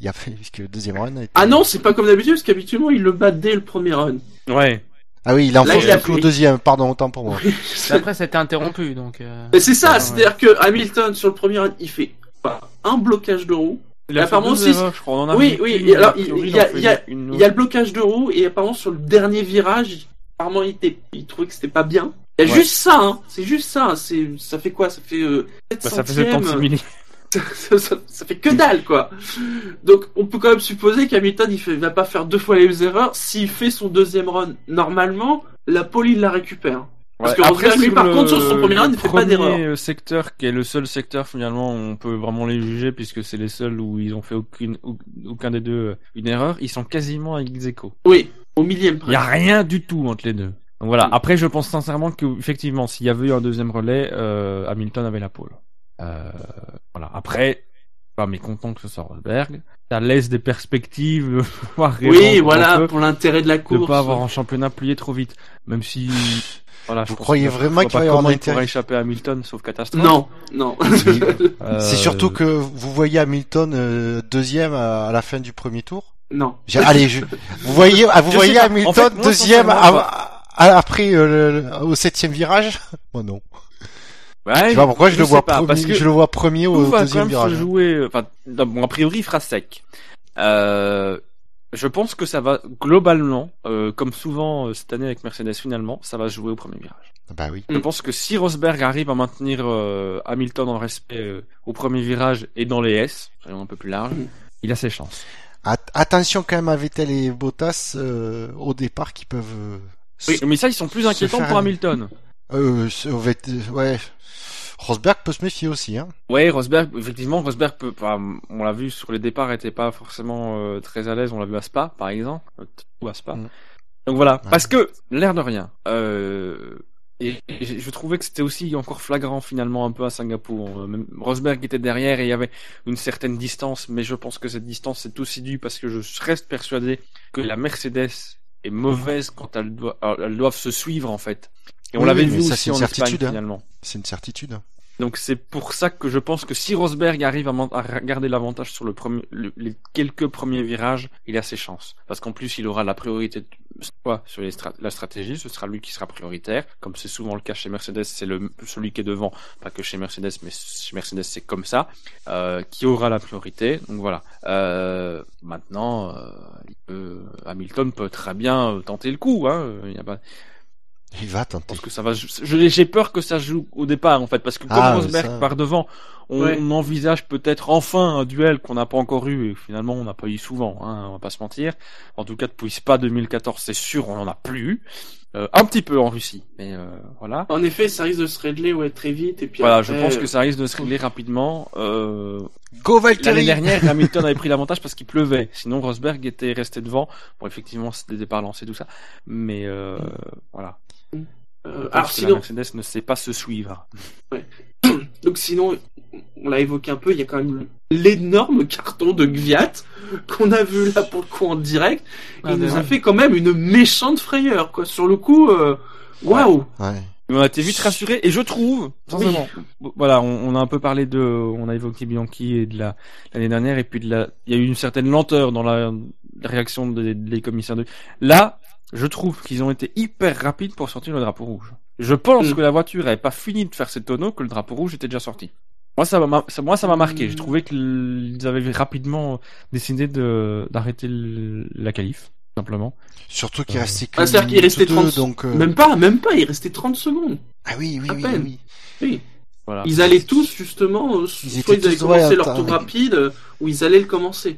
Il a fait, puisque le deuxième run a été... Ah non, c'est pas comme d'habitude, parce qu'habituellement, il le bat dès le premier run. Ouais. Ah oui, il enfonce il a le clou au pris. deuxième, pardon, autant pour moi. après, ça a été interrompu, donc. euh, Mais c'est ça, c'est-à-dire que Hamilton, sur le premier run, il fait pas un blocage de roue. Il Et a apparemment aussi- erreurs, je crois. On en a Oui, oui, alors, il il y a- il y a- une Il y a le blocage de roue, et apparemment, sur le dernier virage, apparemment, il, était, il trouvait que c'était pas bien. Il y a Ouais. juste ça, hein. C'est juste ça. C'est, ça fait quoi? Ça fait, euh, 7 Bah, ça fait centièmes. 76 milli. Ça, ça- ça fait que dalle, quoi. Donc, on peut quand même supposer qu'Hamilton, il, fait, il va pas faire deux fois les erreurs. S'il fait son deuxième run normalement, la pole, il la récupère. Parce que Rosberg, lui, par le- contre, sur son premier run, il fait pas d'erreur. euh, secteur, qui est le seul secteur, finalement, où on peut vraiment les juger, puisque c'est les seuls où ils ont fait aucune, au- aucun des deux euh, une erreur, ils sont quasiment à ex aequo. Oui, au millième Il y a rien du tout entre les deux. Donc voilà. Après, je pense sincèrement que, effectivement, s'il y avait eu un deuxième relais, euh, Hamilton avait la pole. Euh, voilà. Après, je suis pas mécontent que ce soit Rosberg. Ça laisse des perspectives, Oui, voilà, pour l'intérêt de la de course. pas avoir un championnat plié trop vite. Même si, voilà, je Vous croyez vraiment qu'il va y avoir un intérêt échapper à Hamilton, sauf catastrophe. Non, non. Euh, C'est surtout que vous voyez Hamilton euh, deuxième à, à la fin du premier tour. non. J'ai- Allez, je, vous voyez, ah, vous Je voyez. En Hamilton fait, moi, deuxième à- à- après euh, le- au septième virage? Moi non. Ouais, sais pas pourquoi je, le vois pas, premier. parce que Je le vois premier au va quand deuxième même virage. se jouer. euh, Enfin, bon, a priori, il fera sec. Euh, je pense que ça va globalement, euh, comme souvent euh, cette année avec Mercedes finalement, ça va se jouer au premier virage. Bah oui. Je pense que si Rosberg arrive à maintenir Hamilton en respect au premier virage et dans les S, un peu plus large, il a ses chances. At- attention quand même à Vettel et Bottas au départ qui peuvent. s- Mais ça, ils sont plus inquiétants pour Hamilton. Euh, ouais. Rosberg peut se méfier aussi, hein. Ouais, Rosberg, effectivement, Rosberg peut, enfin, on l'a vu sur les départs, était pas forcément euh, très à l'aise. On l'a vu à Spa, par exemple, euh, ou à Spa. Mm. Donc voilà, Ouais. parce que l'air de rien. Euh, et, et je trouvais que c'était aussi encore flagrant finalement un peu à Singapour. Euh, Même Rosberg était derrière et il y avait une certaine distance, mais je pense que cette distance est aussi due parce que je reste persuadé que la Mercedes est mauvaise quand elles doivent, elles doivent se suivre en fait. Et on Oui, l'avait vu ça, aussi en Espagne certitude, hein. finalement. C'est une certitude. Donc c'est pour ça que je pense que si Rosberg arrive à, garder l'avantage sur le premier, le- les quelques premiers virages, il a ses chances. Parce qu'en plus, il aura la priorité soit sur les la stratégie, ce sera lui qui sera prioritaire. Comme c'est souvent le cas chez Mercedes, c'est le celui qui est devant, pas que chez Mercedes, mais chez Mercedes c'est comme ça, euh, qui aura la priorité. Donc voilà. Euh, maintenant, euh, Hamilton peut très bien tenter le coup. Hein. Il y a pas, Il va tenter. pense que ça va. J'ai peur que ça joue au départ en fait, parce que comme Ah, Rosberg ça- part devant, on, Ouais. on envisage peut-être enfin un duel qu'on n'a pas encore eu et finalement on n'a pas eu souvent. Hein, on va pas se mentir. En tout cas depuis Spa 2014, c'est sûr, on en a plus. eu. Euh, un petit peu en Russie, mais euh, voilà. En effet, ça risque de se régler ouais, très vite. Et puis Voilà, après, je pense euh, que ça risque de se régler rapidement. Euh, Go L'année dernière, Hamilton avait pris l'avantage parce qu'il pleuvait. Sinon, Rosberg était resté devant. Bon, effectivement, c'était des départs lancés, tout ça. Mais euh, voilà. Euh, alors que sinon, la Mercedes ne sait pas se suivre. donc sinon, on l'a évoqué un peu, il y a quand même l'énorme carton de Gviat qu'on a vu là pour le coup en direct. Ah, il nous a fait quand même une méchante frayeur, quoi. Sur le coup, euh, waouh. Ouais. Mais on a été vite rassuré et je trouve, sincèrement, voilà, on, on a un peu parlé de, on a évoqué Bianchi et de la l'année dernière et puis de la, il y a eu une certaine lenteur dans la, la réaction des, des commissaires de. Là, je trouve qu'ils ont été hyper rapides pour sortir le drapeau rouge. Je pense Mm. que la voiture n'avait pas fini de faire ses tonneaux que le drapeau rouge était déjà sorti. Moi, ça m'a, ça- moi, ça m'a marqué. Mm. Je trouvais qu'ils avaient rapidement décidé de d'arrêter la qualif, simplement. Surtout qu'il Euh, restait que Ah, c'est-à-dire qu'il restait deux, 30 donc. euh, Même pas, même pas, il restait 30 secondes. Ah oui, oui, à oui, peine. oui. Oui. Voilà. Ils allaient tous, justement, euh, soit étaient ils allaient commencer leur tour rapide, ou ils allaient le commencer.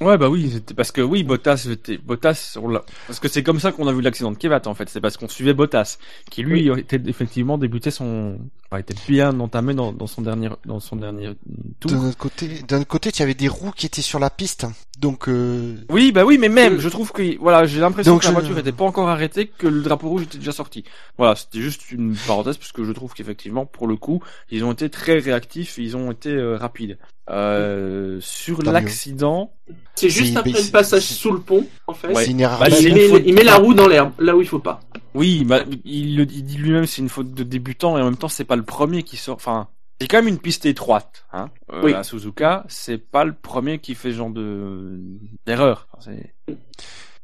Ouais, bah oui, c'était parce que oui, Bottas, était, Bottas, on l'a- parce que c'est comme ça qu'on a vu l'accident de Kevat en fait. C'est parce qu'on suivait Bottas, qui lui était effectivement débuté son, enfin, était bien entamé dans, dans son dernier, dans son dernier tout. D'un autre côté, d'un côté, tu avais des roues qui étaient sur la piste. Donc, euh, Oui, bah oui, mais même, Euh, je trouve que, voilà, j'ai l'impression que la je- voiture était pas encore arrêtée, que le drapeau rouge était déjà sorti. Voilà, c'était juste une parenthèse, parce que je trouve qu'effectivement, pour le coup, ils ont été très réactifs, et ils ont été euh, rapides. Euh, sur l'accident, C'est juste après le passage sous le pont, en fait. Ouais. Bah, il, met, faute- il met la roue dans l'herbe, là où il faut pas. oui, bah, il, le- il dit lui-même, c'est une faute de débutant, et en même temps, c'est pas le premier qui sort, enfin, c'est quand même une piste étroite, hein, euh, Oui. à Suzuka, c'est pas le premier qui fait ce genre de, d'erreur. Enfin,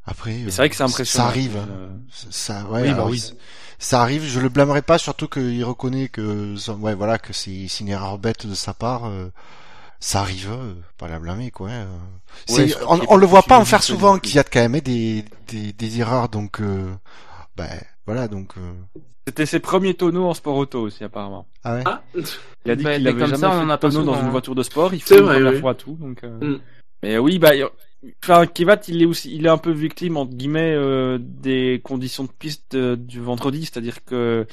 Après, euh, c'est vrai que c'est impressionnant. Ça arrive. hein. Euh, Ça, ouais, Oui, bah alors, oui. c- Ça arrive. Je le blâmerai pas, surtout qu'il reconnaît que, ouais, voilà, que c'est c'est une erreur bête de sa part. euh, ça arrive, euh, pas la blâmer, quoi. euh. Ouais, crois on, le voit pas en faire souvent qu'il y a quand même des, des, des erreurs, donc, euh, ben, voilà, donc, euh, C'était ses premiers tonneaux en sport auto aussi, apparemment. ah ouais? Ah, Il a dit Bah, qu'il avait comme jamais ça, on fait en de a pas tonneau dans une hein. voiture de sport. Il fait vrai, première oui. fois tout. Donc, euh, Mm. mais oui, bah, enfin, Kivat, il est aussi, il est un peu victime entre guillemets euh, des conditions de piste euh, du vendredi, c'est-à-dire que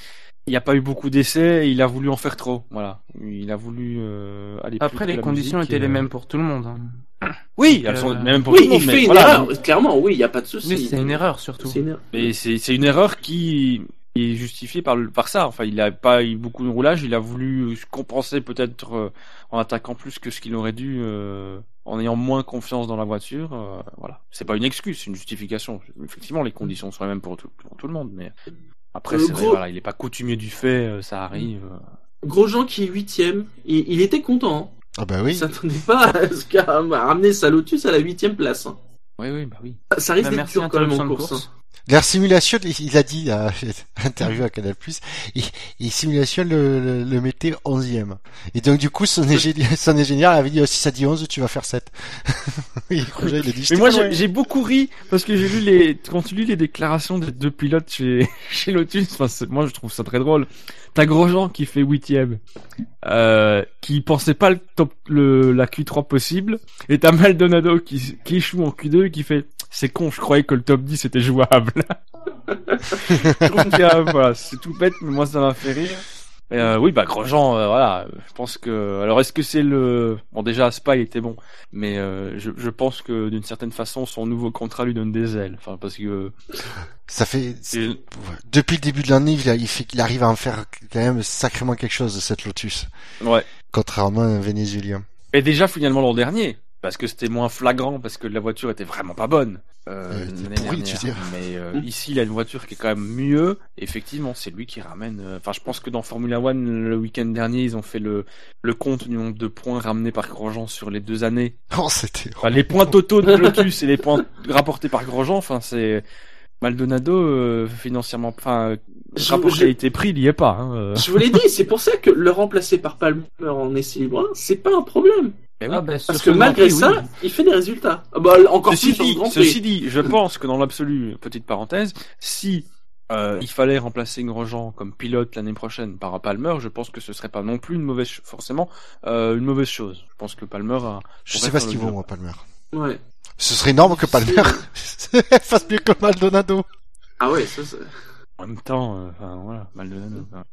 il n'y a pas eu beaucoup d'essais, et il a voulu en faire trop. Voilà, il a voulu euh, aller. plus Après, les conditions étaient et, les euh, mêmes pour tout le monde. hein. Oui, Donc, elles sont euh, même pour tout oui, le monde. il mais fait une voilà, erreur, clairement, oui, il n'y a pas de souci. Mais c'est une erreur surtout. C'est une. Mais c'est une erreur qui est justifiée par le- par ça. Enfin, il a pas eu beaucoup de roulage. Il a voulu compenser peut-être euh, en attaquant plus que ce qu'il aurait dû, euh, en ayant moins confiance dans la voiture. euh, voilà, c'est pas une excuse, c'est une justification. Effectivement, les conditions sont les mêmes pour tout, pour tout le monde, mais après, Euh, c'est vrai, gros- voilà, il est pas coutumier du fait, euh, ça arrive. euh. Grosjean qui est huitième, il, il était content. hein. Ah bah Il oui. s'attendait pas à ce qu'a à ramener sa Lotus à la huitième place. hein. Oui, oui, bah oui. Ça risque Bah, d'être dur quand même en course. course. L'air simulation, il il a dit à interview à Canal+, et, et simulation le, le, le mettait 11e. Et donc du coup, son, ingénieur, son ingénieur avait dit, oh, si ça dit 11, tu vas faire 7. oui, Roger, il a dit, Mais moi, j'ai beaucoup ri parce que j'ai lu les quand tu lis les déclarations des deux pilotes chez chez Lotus. Enfin, moi, je trouve ça très drôle. T'as Grosjean qui fait huitième, euh, qui pensait pas le top le la Q3 possible, et t'as Maldonado qui qui échoue en Q2 et qui fait c'est con, je croyais que le top 10 était jouable. je trouve voilà, c'est tout bête, mais moi ça m'a fait rire. Et, euh, oui, bah Grosjean, euh, voilà, je pense que. Alors, est-ce que c'est le bon déjà Spa il était bon, mais euh, je, je pense que d'une certaine façon son nouveau contrat lui donne des ailes. Enfin, parce que Ça fait. Depuis le début de l'année, il, a- il fait qu'il arrive à en faire quand même sacrément quelque chose de cette Lotus, ouais. contrairement à un Vénézuélien. Et déjà finalement l'an dernier, parce que c'était moins flagrant, parce que la voiture était vraiment pas bonne. Euh, tu dire. Mais euh, Mm. ici, il a une voiture qui est quand même mieux. Effectivement, c'est lui qui ramène. euh, Enfin, je pense que dans Formula One, le week-end dernier, ils ont fait le, le compte du nombre de points ramenés par Grosjean sur les deux années. Oh, c'était... Enfin, les points totaux de Lotus et les points rapportés par Grosjean, enfin, c'est Maldonado euh, financièrement, enfin, Je- rapport je- qualité-prix, il y est pas. Hein, euh. Je vous l'ai dit, c'est pour ça que le remplacer par Palmer en essai libre, c'est pas un problème. Mais oui. Ah, bah, sur Parce ce que malgré Prix, ça, oui. il fait des résultats. Ah bah, encore Ceci plus sur dit, Grand Prix. ceci dit, je pense que dans l'absolu, petite parenthèse, si euh, il fallait remplacer Grosjean comme pilote l'année prochaine par un Palmer, je pense que ce serait pas non plus une mauvaise, forcément, euh, une mauvaise chose. Je pense que Palmer a. Je sais pas ce qu'il vaut, moi, Palmer. Ouais. Ce serait énorme que Palmer fasse mieux que Maldonado. Ah ouais, ça, ça- En même temps, euh, enfin voilà, Maldonado. enfin.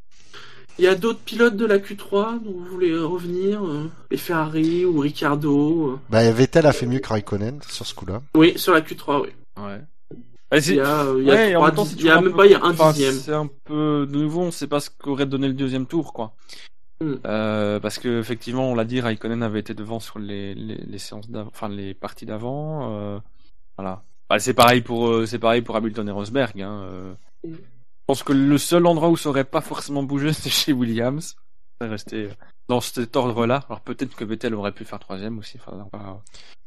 Il y a d'autres pilotes de la Q3 dont vous voulez euh, revenir euh, Les Ferrari ou Ricardo euh. Bah, Vettel a fait mieux que Raikkonen sur ce coup-là. Oui, sur la Q3, oui. Ouais. Il c'est- y a, euh, il y a, ouais, et en trois même temps, dix- c'est il y a toujours même peu- pas il y a un enfin, dixième. C'est un peu de nouveau, on sait pas ce qu'aurait donné le deuxième tour, quoi. Mm. Euh, parce que effectivement, on l'a dit, Raikkonen avait été devant sur les, les, les séances d'avant, enfin les parties d'avant. Euh, voilà. Bah, c'est pareil pour euh, c'est pareil pour Hamilton et Rosberg. Hein, euh. Mm. Je pense que le seul endroit où ça aurait pas forcément bougé, c'est chez Williams. C'est resté dans cet ordre-là. Alors peut-être que Vettel aurait pu faire troisième aussi. Enfin, non, pas-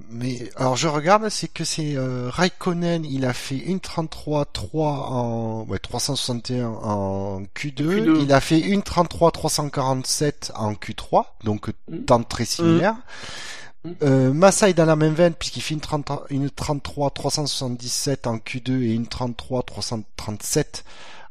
Mais alors je regarde, c'est que c'est euh, Raikkonen, il a fait une 33-3 en ouais 361 en Q2, Q2. il a fait une 33-347 en Q3, donc Mm. temps très similaire. Mm. Euh, Massa est dans la même veine puisqu'il fait une, 30 une 33-377 en Q2 et une 33-337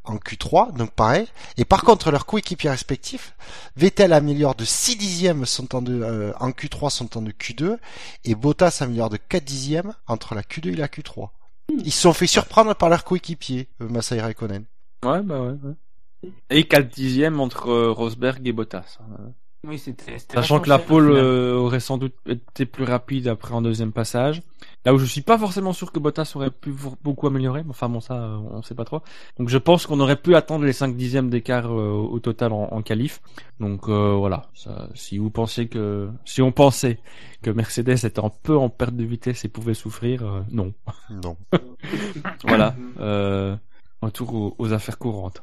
en Q3, donc pareil. Et par contre, leurs coéquipiers respectifs, Vettel améliore de 6 dixièmes son temps de, euh, en Q3 son temps de Q2 et Bottas améliore de 4 dixièmes entre la Q2 et la Q3. Ils se sont fait surprendre par leurs coéquipiers, euh, Massa et Raikkonen. Ouais, bah ouais. ouais. Et 4 dixièmes entre euh, Rosberg et Bottas. hein. Oui, c'était. c'était Sachant que la pole euh, aurait sans doute été plus rapide après en deuxième passage. Là où je suis pas forcément sûr que Bottas aurait pu beaucoup améliorer, mais enfin bon ça on sait pas trop. Donc je pense qu'on aurait pu attendre les 5 dixièmes d'écart euh, au total en, en qualif. Donc euh, voilà, ça, si vous pensiez que si on pensait que Mercedes était un peu en perte de vitesse et pouvait souffrir, euh, non. Non. Voilà, euh, retour aux, aux affaires courantes.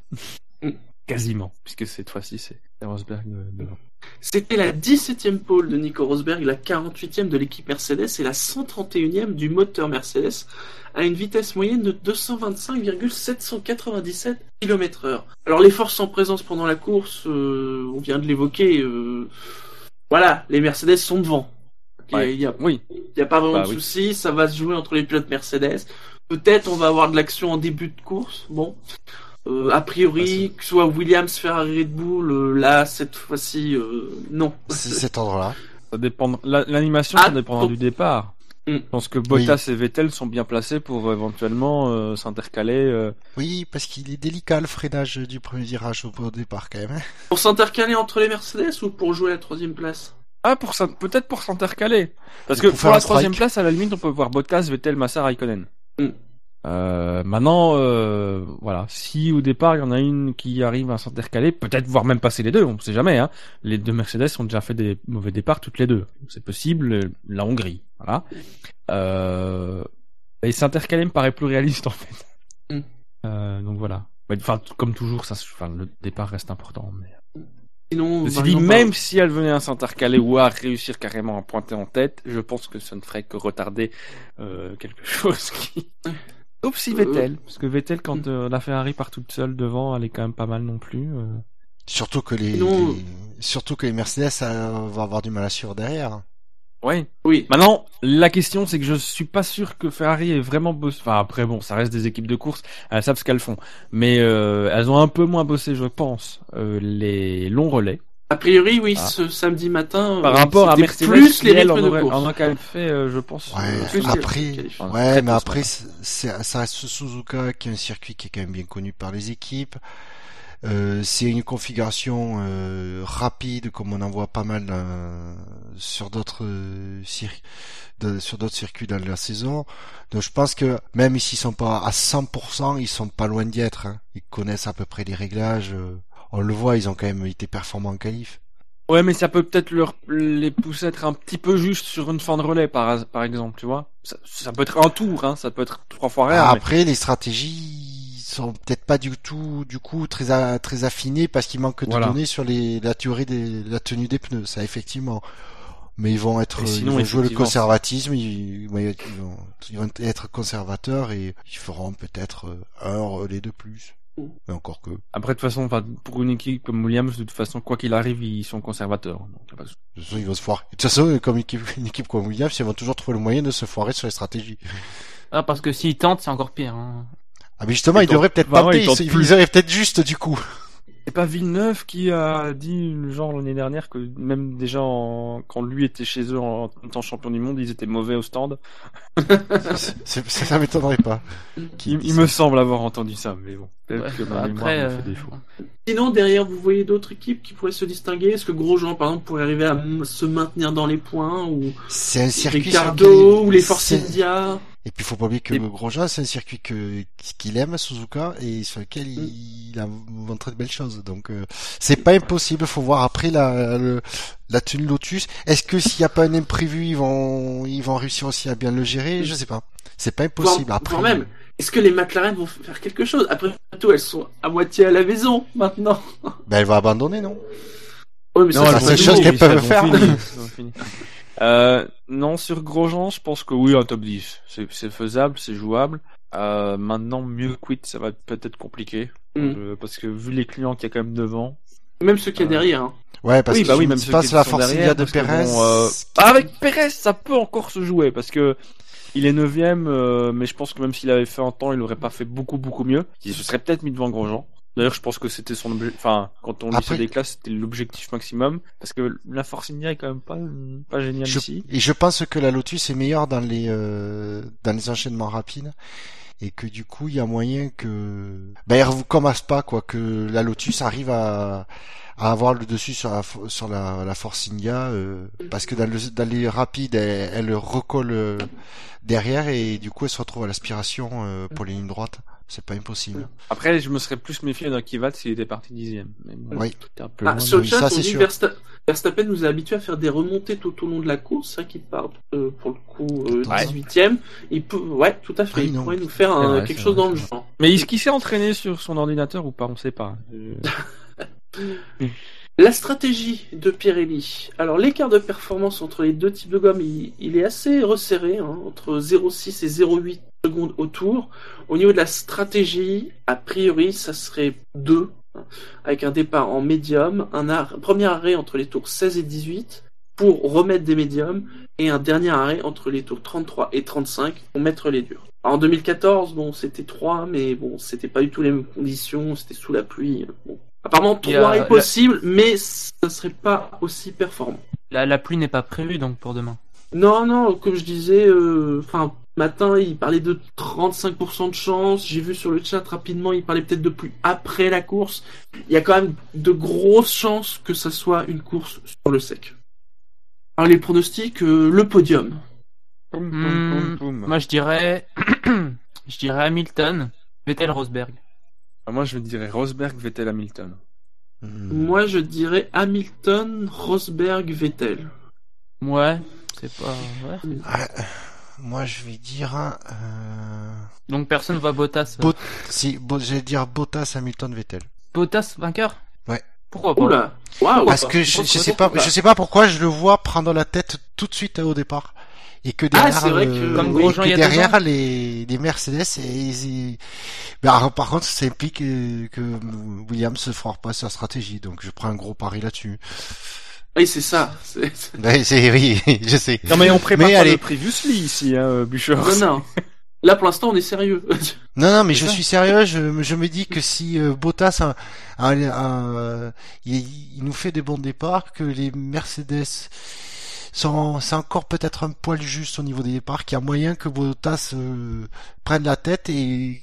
Quasiment, puisque cette fois-ci c'est Rosberg euh, devant. C'était la 17e pole de Nico Rosberg, la 48e de l'équipe Mercedes et la 131e du moteur Mercedes à une vitesse moyenne de 225,797 km heure. Alors les forces en présence pendant la course, euh, on vient de l'évoquer, euh, voilà, les Mercedes sont devant. Il Ouais. n'y a, Oui, il y a pas vraiment Bah de oui. souci, ça va se jouer entre les pilotes Mercedes. Peut-être on va avoir de l'action en début de course, bon. Euh, a priori, que ce soit Williams, Ferrari, Red Bull, euh, là, cette fois-ci, euh, non. C'est cet ordre-là. Ça dépend. la- L'animation, Ah, ça dépendra bon. du départ. Mm. Je pense que Bottas et Vettel sont bien placés pour éventuellement euh, s'intercaler. euh. Oui, parce qu'il est délicat le freinage du premier virage au, départ quand même. hein. Pour s'intercaler entre les Mercedes ou pour jouer la troisième place? Ah, pour peut-être pour s'intercaler. Parce Et que pour la troisième place, à la limite, on peut voir Bottas, Vettel, Massa, Raikkonen. Mm. Euh, maintenant, euh, voilà, si au départ il y en a une qui arrive à s'intercaler, peut-être voire même passer les deux, on sait jamais. Hein. Les deux Mercedes ont déjà fait des mauvais départs toutes les deux, c'est possible. euh, La Hongrie, voilà. Euh, et s'intercaler me paraît plus réaliste en fait. Mm. Donc voilà. Enfin, comme toujours, ça, le départ reste important. Mais... Sinon, dit, même si elle venait à s'intercaler ou à réussir carrément à pointer en tête, je pense que ça ne ferait que retarder quelque chose qui. Sauf si Euh, Vettel, parce que Vettel, quand euh, la Ferrari part toute seule devant, elle est quand même pas mal non plus. euh. Surtout que les, Non. les- surtout que les Mercedes euh, vont avoir du mal à suivre derrière. Ouais. Oui, Maintenant, la question, c'est que je suis pas sûr que Ferrari ait vraiment bossé. Enfin, après, bon, ça reste des équipes de course, elles savent ce qu'elles font, mais euh, elles ont un peu moins bossé, je pense, euh, les longs relais. A priori, oui, Ah. ce samedi matin. Par euh, rapport à Mercedes, plus les rythmes en de aurait- course. a quand même fait, euh, je pense. Ouais, que- après, ouais, mais après, ça reste Suzuka qui est un circuit qui est quand même bien connu par les équipes. Euh, c'est une configuration euh, rapide comme on en voit pas mal dans- sur d'autres euh, cir- de- sur d'autres circuits dans la saison. Donc je pense que même s'ils sont pas à 100%, ils sont pas loin d'y être. hein. Ils connaissent à peu près les réglages. Euh. On le voit, ils ont quand même été performants en qualif. Ouais, mais ça peut peut-être leur les pousser à être un petit peu juste sur une fin de relais, par, par exemple, tu vois. Ça, ça peut être un tour, hein, ça peut être trois fois rien. mais- Après, les stratégies sont peut-être pas du tout, du coup, très a- très affinées parce qu'il manque de Voilà. données sur les, la théorie des, la tenue des pneus, ça effectivement. Mais ils vont être, Et ils vont jouer le conservatisme, ils, ils vont, ils vont- ils vont être conservateurs et ils feront peut-être euh, un relais de plus. Mais encore que. Après, de toute façon, pour une équipe comme Williams, de toute façon, quoi qu'il arrive, ils sont conservateurs. Donc, pas de- De toute façon, ils vont se foirer. De toute façon, comme une équipe, une équipe comme Williams, ils vont toujours trouver le moyen de se foirer sur les stratégies. Ah, parce que s'ils tentent, c'est encore pire. Hein. Ah, mais justement, Ils ils devraient peut-être vraiment, tenter, ils ils, plus. ils auraient peut-être juste, du coup. C'est pas Villeneuve qui a dit, genre, l'année dernière, que même déjà, en- quand lui était chez eux en, tant champion du monde, ils étaient mauvais au stand. Ça, ça m'étonnerait pas. Qui Il, me semble avoir entendu ça, mais bon. Peut-être Ouais, que ma bah, mémoire après, me euh, fait défaut. Sinon, derrière, vous voyez d'autres équipes qui pourraient se distinguer? Est-ce que Grosjean, par exemple, pourrait arriver à m- se maintenir dans les points Ou C'est un circuit sur Ricardo Ou les Force India Et puis, il faut pas oublier que Et- Grosjean, c'est un circuit que, qu'il aime, Suzuka, et sur lequel Mm. il, il a montré de belles choses. Donc, euh, c'est pas impossible. Faut voir après la, le- la tenue Lotus. Est-ce que s'il n'y a pas un imprévu, ils vont, ils vont réussir aussi à bien le gérer? Je sais pas. C'est pas impossible. Après, voire même, est-ce que les McLaren vont faire quelque chose? Après tout, elles sont à moitié à la maison maintenant. ben, elle va abandonner, non? Ouais, mais Non, ça, la c'est seule chose qu'elles peuvent faire. Euh, non, sur Grosjean, je pense que oui, un top 10. C'est, faisable, c'est jouable. Euh, maintenant, mieux quit, ça va être peut-être compliqué. Mm. Euh, parce que vu les clients qu'il y a quand même devant. Même ceux qu'il y a Euh, derrière. hein. Ouais, parce oui, que bah oui, même me ceux pas qui sur la de Perez. bon, euh, avec Perez, ça peut encore se jouer parce que il est neuvième, euh, mais je pense que même s'il avait fait un temps, il aurait pas fait beaucoup beaucoup mieux. Il se serait peut-être mis devant Grosjean. D'ailleurs, je pense que c'était son objectif. Enfin, quand on lisait des classes, c'était l'objectif maximum parce que la Force India est quand même pas pas géniale Je- ici. Et je pense que la Lotus est meilleure dans les euh, dans les enchaînements rapides. et que du coup il y a moyen que ben elle recommence pas quoi que la Lotus arrive à, à avoir le dessus sur la sur la, la Force India euh, parce que dans, le, dans les rapides elle, elle recolle euh, derrière et du coup elle se retrouve à l'aspiration euh, pour les lignes droites c'est pas impossible Après, je me serais plus méfié d'un Kivat s'il était parti dixième. Bon, Oui. Ah, loin. sur le oui, chat, ça, on c'est dit sûr. Versta- Verstappen nous a habitués à faire des remontées tout au long de la course, ça qui part euh, pour le coup euh, Ouais. 18ème. Il peut, ouais, tout à fait. Oui, il non. pourrait nous faire un- C'est vrai, quelque chose vrai, dans le genre. Mais est-ce qu'il s'est entraîné sur son ordinateur ou pas? On sait pas. Euh, La stratégie de Pirelli. Alors l'écart de performance entre les deux types de gomme, il, est assez resserré, hein, entre 0,6 et 0,8 secondes au tour. Au niveau de la stratégie, a priori, ça serait 2, hein, avec un départ en médium, un premier arrêt entre les tours 16 et 18 pour remettre des médiums, et un dernier arrêt entre les tours 33 et 35 pour mettre les durs. En 2014, bon, c'était 3, mais bon, c'était pas du tout les mêmes conditions, c'était sous la pluie. Bon. Apparemment, Il y a 3 la- est possible, mais ça serait pas aussi performant. La, la pluie n'est pas prévue donc pour demain. Non, non, comme je disais, euh, enfin, matin, il parlait de 35% de chance. J'ai vu sur le chat rapidement, il parlait peut-être de pluie après la course. Il y a quand même de grosses chances que ça soit une course sur le sec. Alors, les pronostics, euh, le podium. poum, Hmm, poum, poum. Moi je dirais, je dirais Hamilton, Vettel, Rosberg. Ah, Moi, je dirais Rosberg, Vettel, Hamilton. Hmm. Moi, je dirais Hamilton, Rosberg, Vettel. Ouais, c'est pas. Ouais, Ah, moi je vais dire euh, Donc personne voit Bottas. Bot- si Bo- je vais dire Bottas Hamilton Vettel Bottas vainqueur? Ouais. Pourquoi pas? Oula. Parce que je, je sais pas, je sais pas pourquoi je le vois prendre la tête tout de suite au départ. Et que derrière, vrai que- Comme que les, les Mercedes, et, Ben, alors, par contre, ça implique euh, que Williams se fera pas sa stratégie, donc je prends un gros pari là-dessus. Oui, c'est ça. c'est- oui, je sais. Non, mais on prépare Mais pas allez. le previously ici, hein, Bûcher. Non, non. Là, pour l'instant, on est sérieux. Non, non, mais je ça. suis sérieux. Je, me- je me dis que si euh, Bottas, a- a- a- il, il nous fait des bons départs, que les Mercedes sont, c'est encore peut-être un poil juste au niveau des départs, qu'il y a moyen que Bottas euh, prenne la tête et,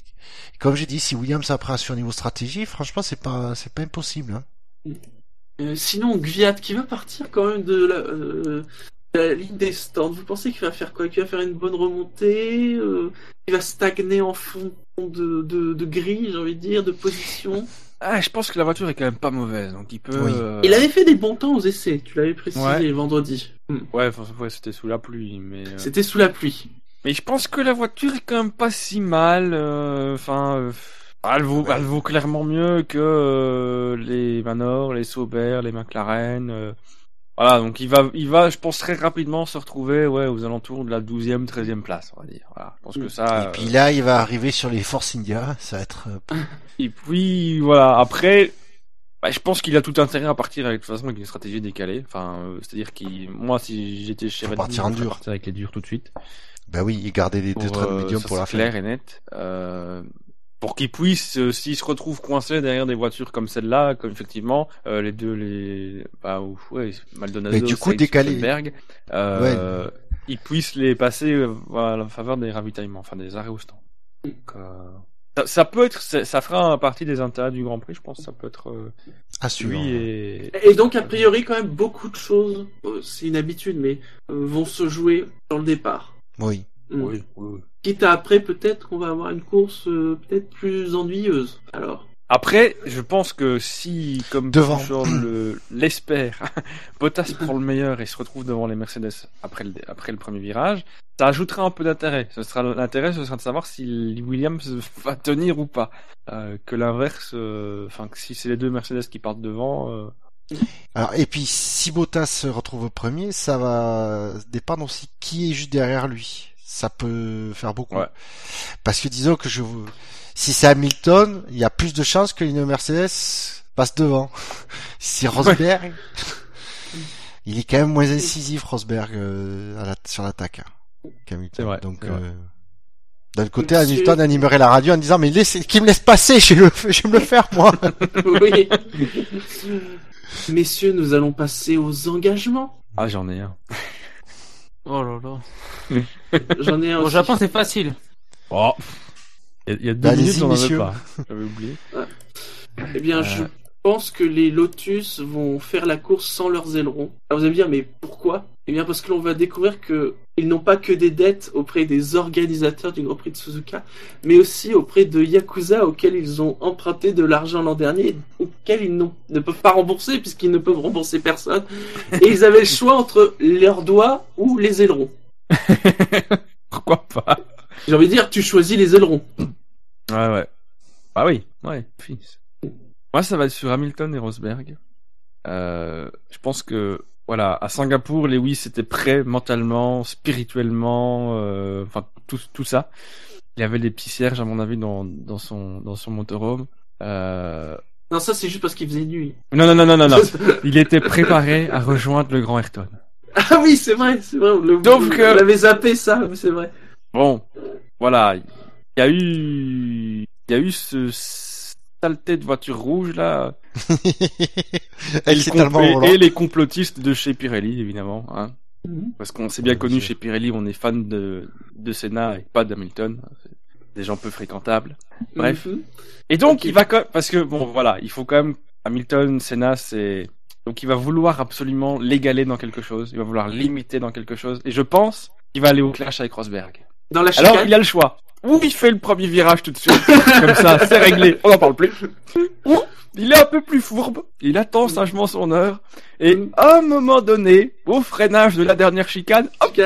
comme j'ai dit, si Williams a pris sur niveau stratégie, franchement, c'est pas, c'est pas impossible. Hein. Euh, sinon, Gviat, qui va partir quand même de la, euh, de la ligne des stands, vous pensez qu'il va faire quoi? Qu'il va faire une bonne remontée euh, Il va stagner en fond de, de, de grille, j'ai envie de dire, de position? Ah, je pense que la voiture est quand même pas mauvaise, donc il peut. Oui. euh, Il avait fait des bons temps aux essais, tu l'avais précisé Ouais. vendredi. Hmm. Ouais, c'était sous la pluie, mais. euh, C'était sous la pluie. Mais je pense que la voiture est quand même pas si mal. euh, Enfin, euh, elle vaut, elle vaut clairement mieux que euh, les Manor, les Sauber, les McLaren. euh. Voilà, donc il va, il va, je pense très rapidement se retrouver, ouais, aux alentours de la 12e, 13e place, on va dire. Voilà, je pense que ça. et euh, puis là, il va arriver sur les Force India, ça va être. euh, Et puis voilà, après, bah, je pense qu'il a tout intérêt à partir avec de toute façon avec une stratégie décalée. Enfin, euh, c'est-à-dire qu'il, moi, si j'étais chez Faut Red Bull, partir en je dur. partir avec les durs tout de suite. bah oui, et garder les deux Pour, trains de euh, médium ça, pour la c'est fin. clair et net. Euh, pour qu'il puisse, euh, s'il se retrouve coincé derrière des voitures comme celle-là, comme effectivement euh, les deux, les, bah ouf, ouais, Maldonado, Mais du coup, décalé. Euh, il puisse les passer euh, à la faveur des ravitaillements, enfin des arrêts au stand. Donc, euh, ça, ça peut être, ça, ça fera partie des intérêts du Grand Prix, je pense. Ça peut être euh, À suivre. lui et. Et donc, a priori, quand même, beaucoup de choses, euh, c'est une habitude, mais euh, vont se jouer dans le départ. Oui. Hmm. Oui, oui. Quitte à après, peut-être qu'on va avoir une course euh, peut-être plus ennuyeuse. Alors, Après, je pense que si, comme Devant. Le l'espère, Bottas prend le meilleur et se retrouve devant les Mercedes après le, après le premier virage, ça ajoutera un peu d'intérêt. Ce sera l'intérêt, ce sera de savoir si Williams va tenir ou pas. Euh, que l'inverse, euh, enfin que si c'est les deux Mercedes qui partent devant, euh, Alors, et puis, si Bottas se retrouve premier, ça va dépendre aussi qui est juste derrière lui. Ça peut faire beaucoup. Ouais. Parce que disons que je, si c'est Hamilton, il y a plus de chances que une Mercedes passe devant. Si c'est Rosberg, il est quand même moins incisif, Rosberg, euh, à la- sur l'attaque. hein, qu'Hamilton. Donc, euh, d'un côté, Hamilton animerait la radio en disant, mais laissez, qui me laisse passer, je vais le, je vais me le faire, moi. oui. Messieurs, nous allons passer aux engagements. ah j'en ai un. Oh là là. J'en ai un Au. Japon c'est facile. Oh. Il y a- il y a deux Bah, minutes, avais messieurs. pas. J'avais oublié. Eh bien, Euh. je pense que les Lotus vont faire la course sans leurs ailerons. Alors vous allez me dire, mais pourquoi? Eh bien, parce que l'on va découvrir que ils n'ont pas que des dettes auprès des organisateurs du Grand Prix de Suzuka, mais aussi auprès de Yakuza auxquels ils ont emprunté de l'argent l'an dernier, auxquels ils n'ont- ne peuvent pas rembourser puisqu'ils ne peuvent rembourser personne. Et ils avaient le choix entre leurs doigts ou les ailerons. Pourquoi pas? J'ai envie de dire, tu choisis les ailerons. Ouais, ouais. Bah oui, ouais. fils. Moi, ça va être sur Hamilton et Rosberg. Euh, je pense que, voilà, à Singapour, Lewis était prêt mentalement, spirituellement, euh, enfin, tout, tout ça. Il avait des petits cierges, à mon avis, dans, dans son, dans son motorhome. Euh... Non, ça c'est juste parce qu'il faisait nuit. Non, non, non, non, non, non. Il était préparé à rejoindre le grand Ayrton. Ah oui, c'est vrai, c'est vrai. L'a- Donc, on l'avait zappé ça, c'est vrai. Bon, voilà, il y a eu, il y a eu ce saleté de voiture rouge là. Elle Et les tellement compl- volante. et les complotistes de chez Pirelli évidemment, hein. Mhm. Parce qu'on s'est bien Ouais, connu chez. Pirelli, on est fan de de Senna et pas d'Hamilton. Des gens peu fréquentables. Bref. Mhm. Et donc il va quand parce que bon voilà, il faut quand même Hamilton, Senna, c'est donc il va vouloir absolument l'égaler dans quelque chose, il va vouloir l'imiter dans quelque chose. Et je pense qu'il va aller au clash avec Rosberg. Dans la chicane. Alors, il a le choix. Ou il fait le premier virage tout de suite, comme ça, c'est réglé, on n'en parle plus. Ou il est un peu plus fourbe, il attend sagement son heure, et à un moment donné, au freinage de la dernière chicane, hop,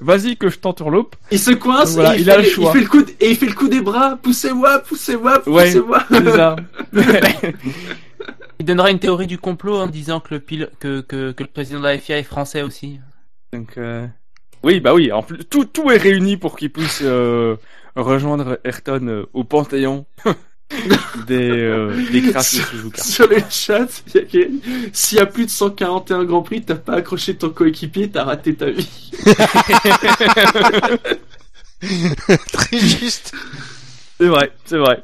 vas-y que je t'entourloupe. Il se coince Voilà, et il, il a fait, le choix. il fait le coup de- et il fait le coup des bras. Poussez-moi, poussez-moi, Ouais. poussez-moi. C'est ça. Il donnera une théorie du complot en disant que le, pil... que, que, que le président de la FIA est français aussi. Donc, euh, oui, bah oui, en plus, tout, tout est réuni pour qu'il puisse euh, rejoindre Ayrton euh, au Panthéon des, euh, des crasses de Suzuka. Sur le chat, il y a quelqu'un- s'il y a plus de 141 Grands Prix, t'as pas accroché ton coéquipier, t'as raté ta vie. Très juste. C'est vrai, c'est vrai.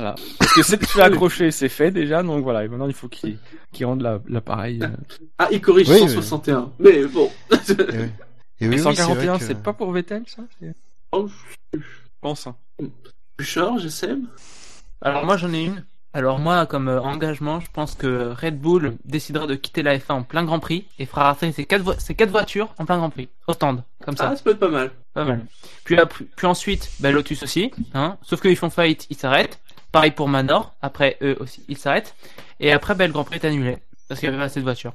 Voilà. Parce que c'est tu accroché, c'est fait déjà, donc voilà. Et maintenant, il faut qu'il qu'il rende la- l'appareil. euh. Ah, il corrige Oui, 161. Mais bon. Et oui. Et Et oui, oui, c'est 141, vrai que- c'est pas pour Vettel, ça? Oh, Je pense. hein. Bouchard, j'essaie. Alors moi j'en ai une. Alors moi comme euh, engagement, je pense que Red Bull décidera de quitter la F1 en plein Grand Prix et fera rater ses quatre, vo- ses quatre voitures en plein Grand Prix. Au stand, comme ça. Ah, ça peut être pas mal. Pas mal. Puis, ensuite, ben, Lotus aussi, hein. Sauf qu'ils font faillite, ils s'arrêtent. Pareil pour Manor. Après, eux aussi, ils s'arrêtent. Et après, ben, le Grand Prix est annulé. Parce qu'il y avait pas assez de voitures.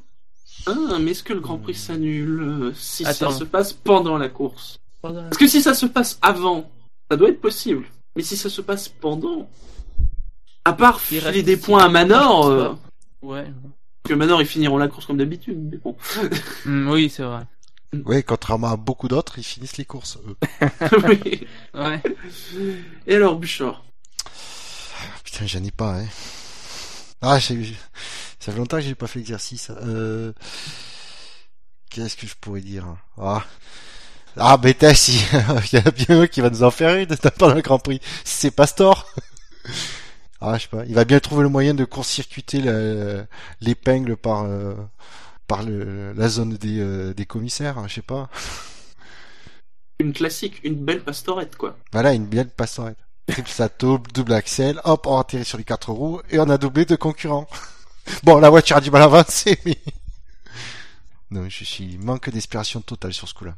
Ah, mais est-ce que le Grand Prix s'annule euh, si Attends. ça se passe pendant la course? Parce que si ça se passe avant, ça doit être possible. Mais si ça se passe pendant, à part Il filer des points à Manor, euh. Ouais. que Manor ils finiront la course comme d'habitude. Mais bon. Hmm, oui, c'est vrai. Ouais, contrairement à beaucoup d'autres, ils finissent les courses, eux. Oui. Ouais. Et alors, Bouchard? Putain, j'en ai pas, hein. Ah, ça fait longtemps que j'ai pas fait l'exercice. Euh... Qu'est-ce que je pourrais dire Ah, ah ben t'as si, il y a bien un qui va nous en faire une pendant le Grand Prix. C'est Pastor. Ah, je sais pas. Il va bien trouver le moyen de court-circuiter l'épingle par euh, par le, la zone des, euh, des commissaires. hein, Je sais pas. Une classique, une belle pastorette, quoi. Voilà, une belle pastorette. Triple sato, double axel, hop, on atterrit sur les quatre roues et on a doublé de concurrents. Bon, la voiture a du mal à avancer, mais... Non, je suis manque d'inspiration totale sur ce coup-là.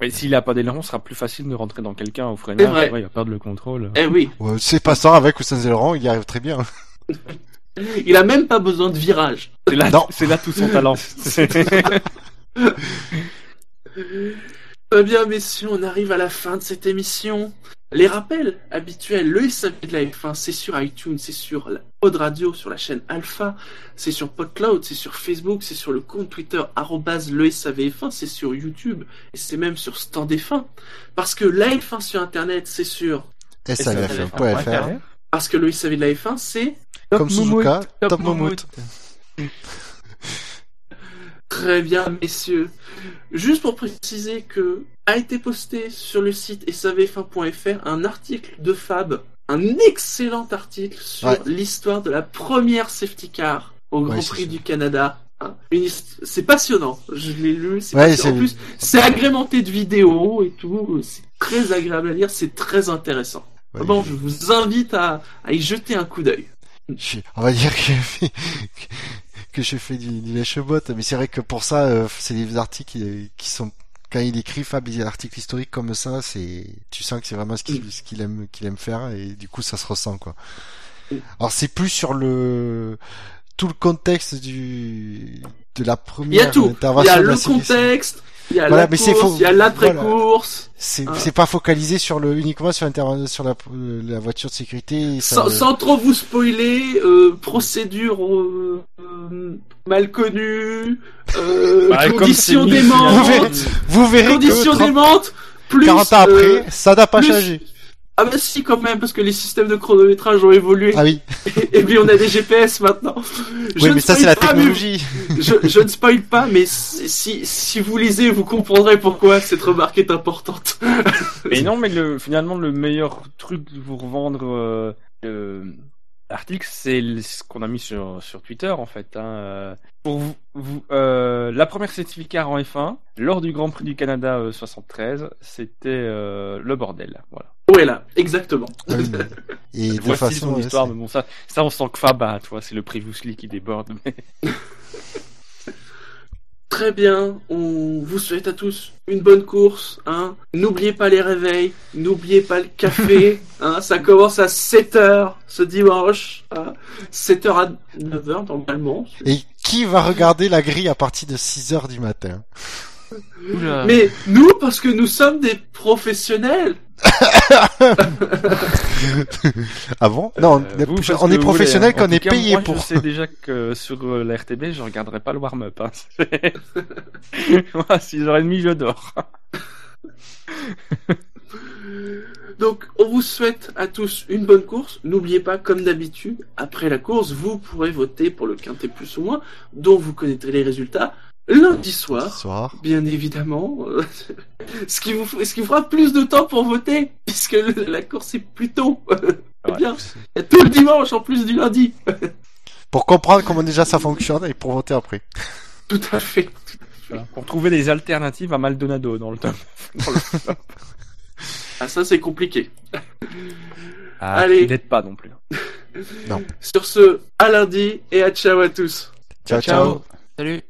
Mais s'il a pas d'élan, ce sera plus facile de rentrer dans quelqu'un au freinage. C'est vrai. Ouais, il va perdre le contrôle. Eh oui, Ouais, c'est passant avec ou sans aileron, il y arrive très bien. il a même pas besoin de virage. C'est là, Non. c'est là tout son talent. Eh bien, messieurs, on arrive à la fin de cette émission. Les rappels habituels, le SAV de la F1, c'est sur iTunes, c'est sur la Pod Radio, sur la chaîne Alpha, c'est sur PodCloud, c'est sur Facebook, c'est sur le compte Twitter, arrobase le SAVF1, c'est sur YouTube, et c'est même sur Stand F1. Parce que la F1 sur Internet, c'est sur... SAVF1.fr Parce que le SAV de la F1, c'est... Comme Suzuka, Top Momout. Très bien, messieurs. Juste pour préciser que a été posté sur le site savf1.fr un article de Fab, un excellent article sur Ouais. l'histoire de la première safety car au Grand Ouais, Prix du Canada. Hein, C'est passionnant. Je l'ai lu. c'est Ouais. En plus, c'est agrémenté de vidéos et tout. C'est très agréable à lire. C'est très intéressant. Bon, je vous invite à, à y jeter un coup d'œil. on va dire que que je fais du, du lèche-bot, mais c'est vrai que pour ça, euh, c'est des articles qui, qui sont quand il écrit Fab des articles historiques comme ça, c'est tu sens que c'est vraiment ce qu'il ce qu'il aime qu'il aime faire et du coup ça se ressent quoi. Alors c'est plus sur le tout le contexte du de la première Il y a tout. Il y intervention a le contexte, il y a Voilà, la mais c'est course, faux. il y a l'après-course. C'est Ah. c'est pas focalisé sur le uniquement sur l'intervention sur la, la voiture de sécurité. ça Sans, trop vous spoiler, euh, procédure euh, mal connue, euh, Bah, conditions démentes, finalement, Vous verrez conditions que 30 démentes, plus 40 ans euh, après, ça n'a pas plus- changé. ah bah si quand même parce que les systèmes de chronométrage ont évolué Ah oui, et puis on a des GPS maintenant. Je oui, ne mais ça c'est la pas, mais- technologie. je, je ne spoil pas, mais si, si, vous lisez, vous comprendrez pourquoi cette remarque est importante. Mais non, mais le, finalement, le meilleur truc pour vendre euh, le- l'article, c'est ce qu'on a mis sur, sur Twitter, en fait. Hein. euh. Pour vous, vous euh, la première certificat en F1, lors du Grand Prix du Canada euh, 73, c'était euh, le bordel. Voilà. Voilà, exactement. Ah oui, Et de Voici façon, son histoire, mais bon, ça, ça on sent que Fab, tu vois, c'est le Previously qui déborde. Mais... Très bien, on vous souhaite à tous une bonne course. Hein. N'oubliez pas les réveils, n'oubliez pas le café. hein. Ça commence à 7h ce dimanche. Hein. 7h à 9h normalement. Et qui va regarder la grille à partir de 6 heures du matin? Oula. Mais nous, parce que nous sommes des professionnels. Ah bon Non, on Euh, est- vous, on professionnel hein. qu'on est payé moi, pour. Je sais déjà que sur euh, la RTB, je regarderai pas le warm-up. Hein. Moi, 6h30, je dors. Donc, on vous souhaite à tous une bonne course. N'oubliez pas, comme d'habitude, après la course, vous pourrez voter pour le quintet plus ou moins, dont vous connaîtrez les résultats lundi soir. Soir. Bien évidemment, euh, ce qui vous ce qui vous fera plus de temps pour voter, puisque le- la course est plus tôt. Ouais. bien. Il y a tout le dimanche en plus du lundi. Pour comprendre comment déjà ça fonctionne et pour voter après. Tout à fait. Voilà. Pour trouver des alternatives à Maldonado dans le top. Dans le- Ah ça c'est compliqué. Ah, Allez. Il n'aide pas non plus. Sur ce, à lundi et à ciao à tous. ciao. Ciao. Salut.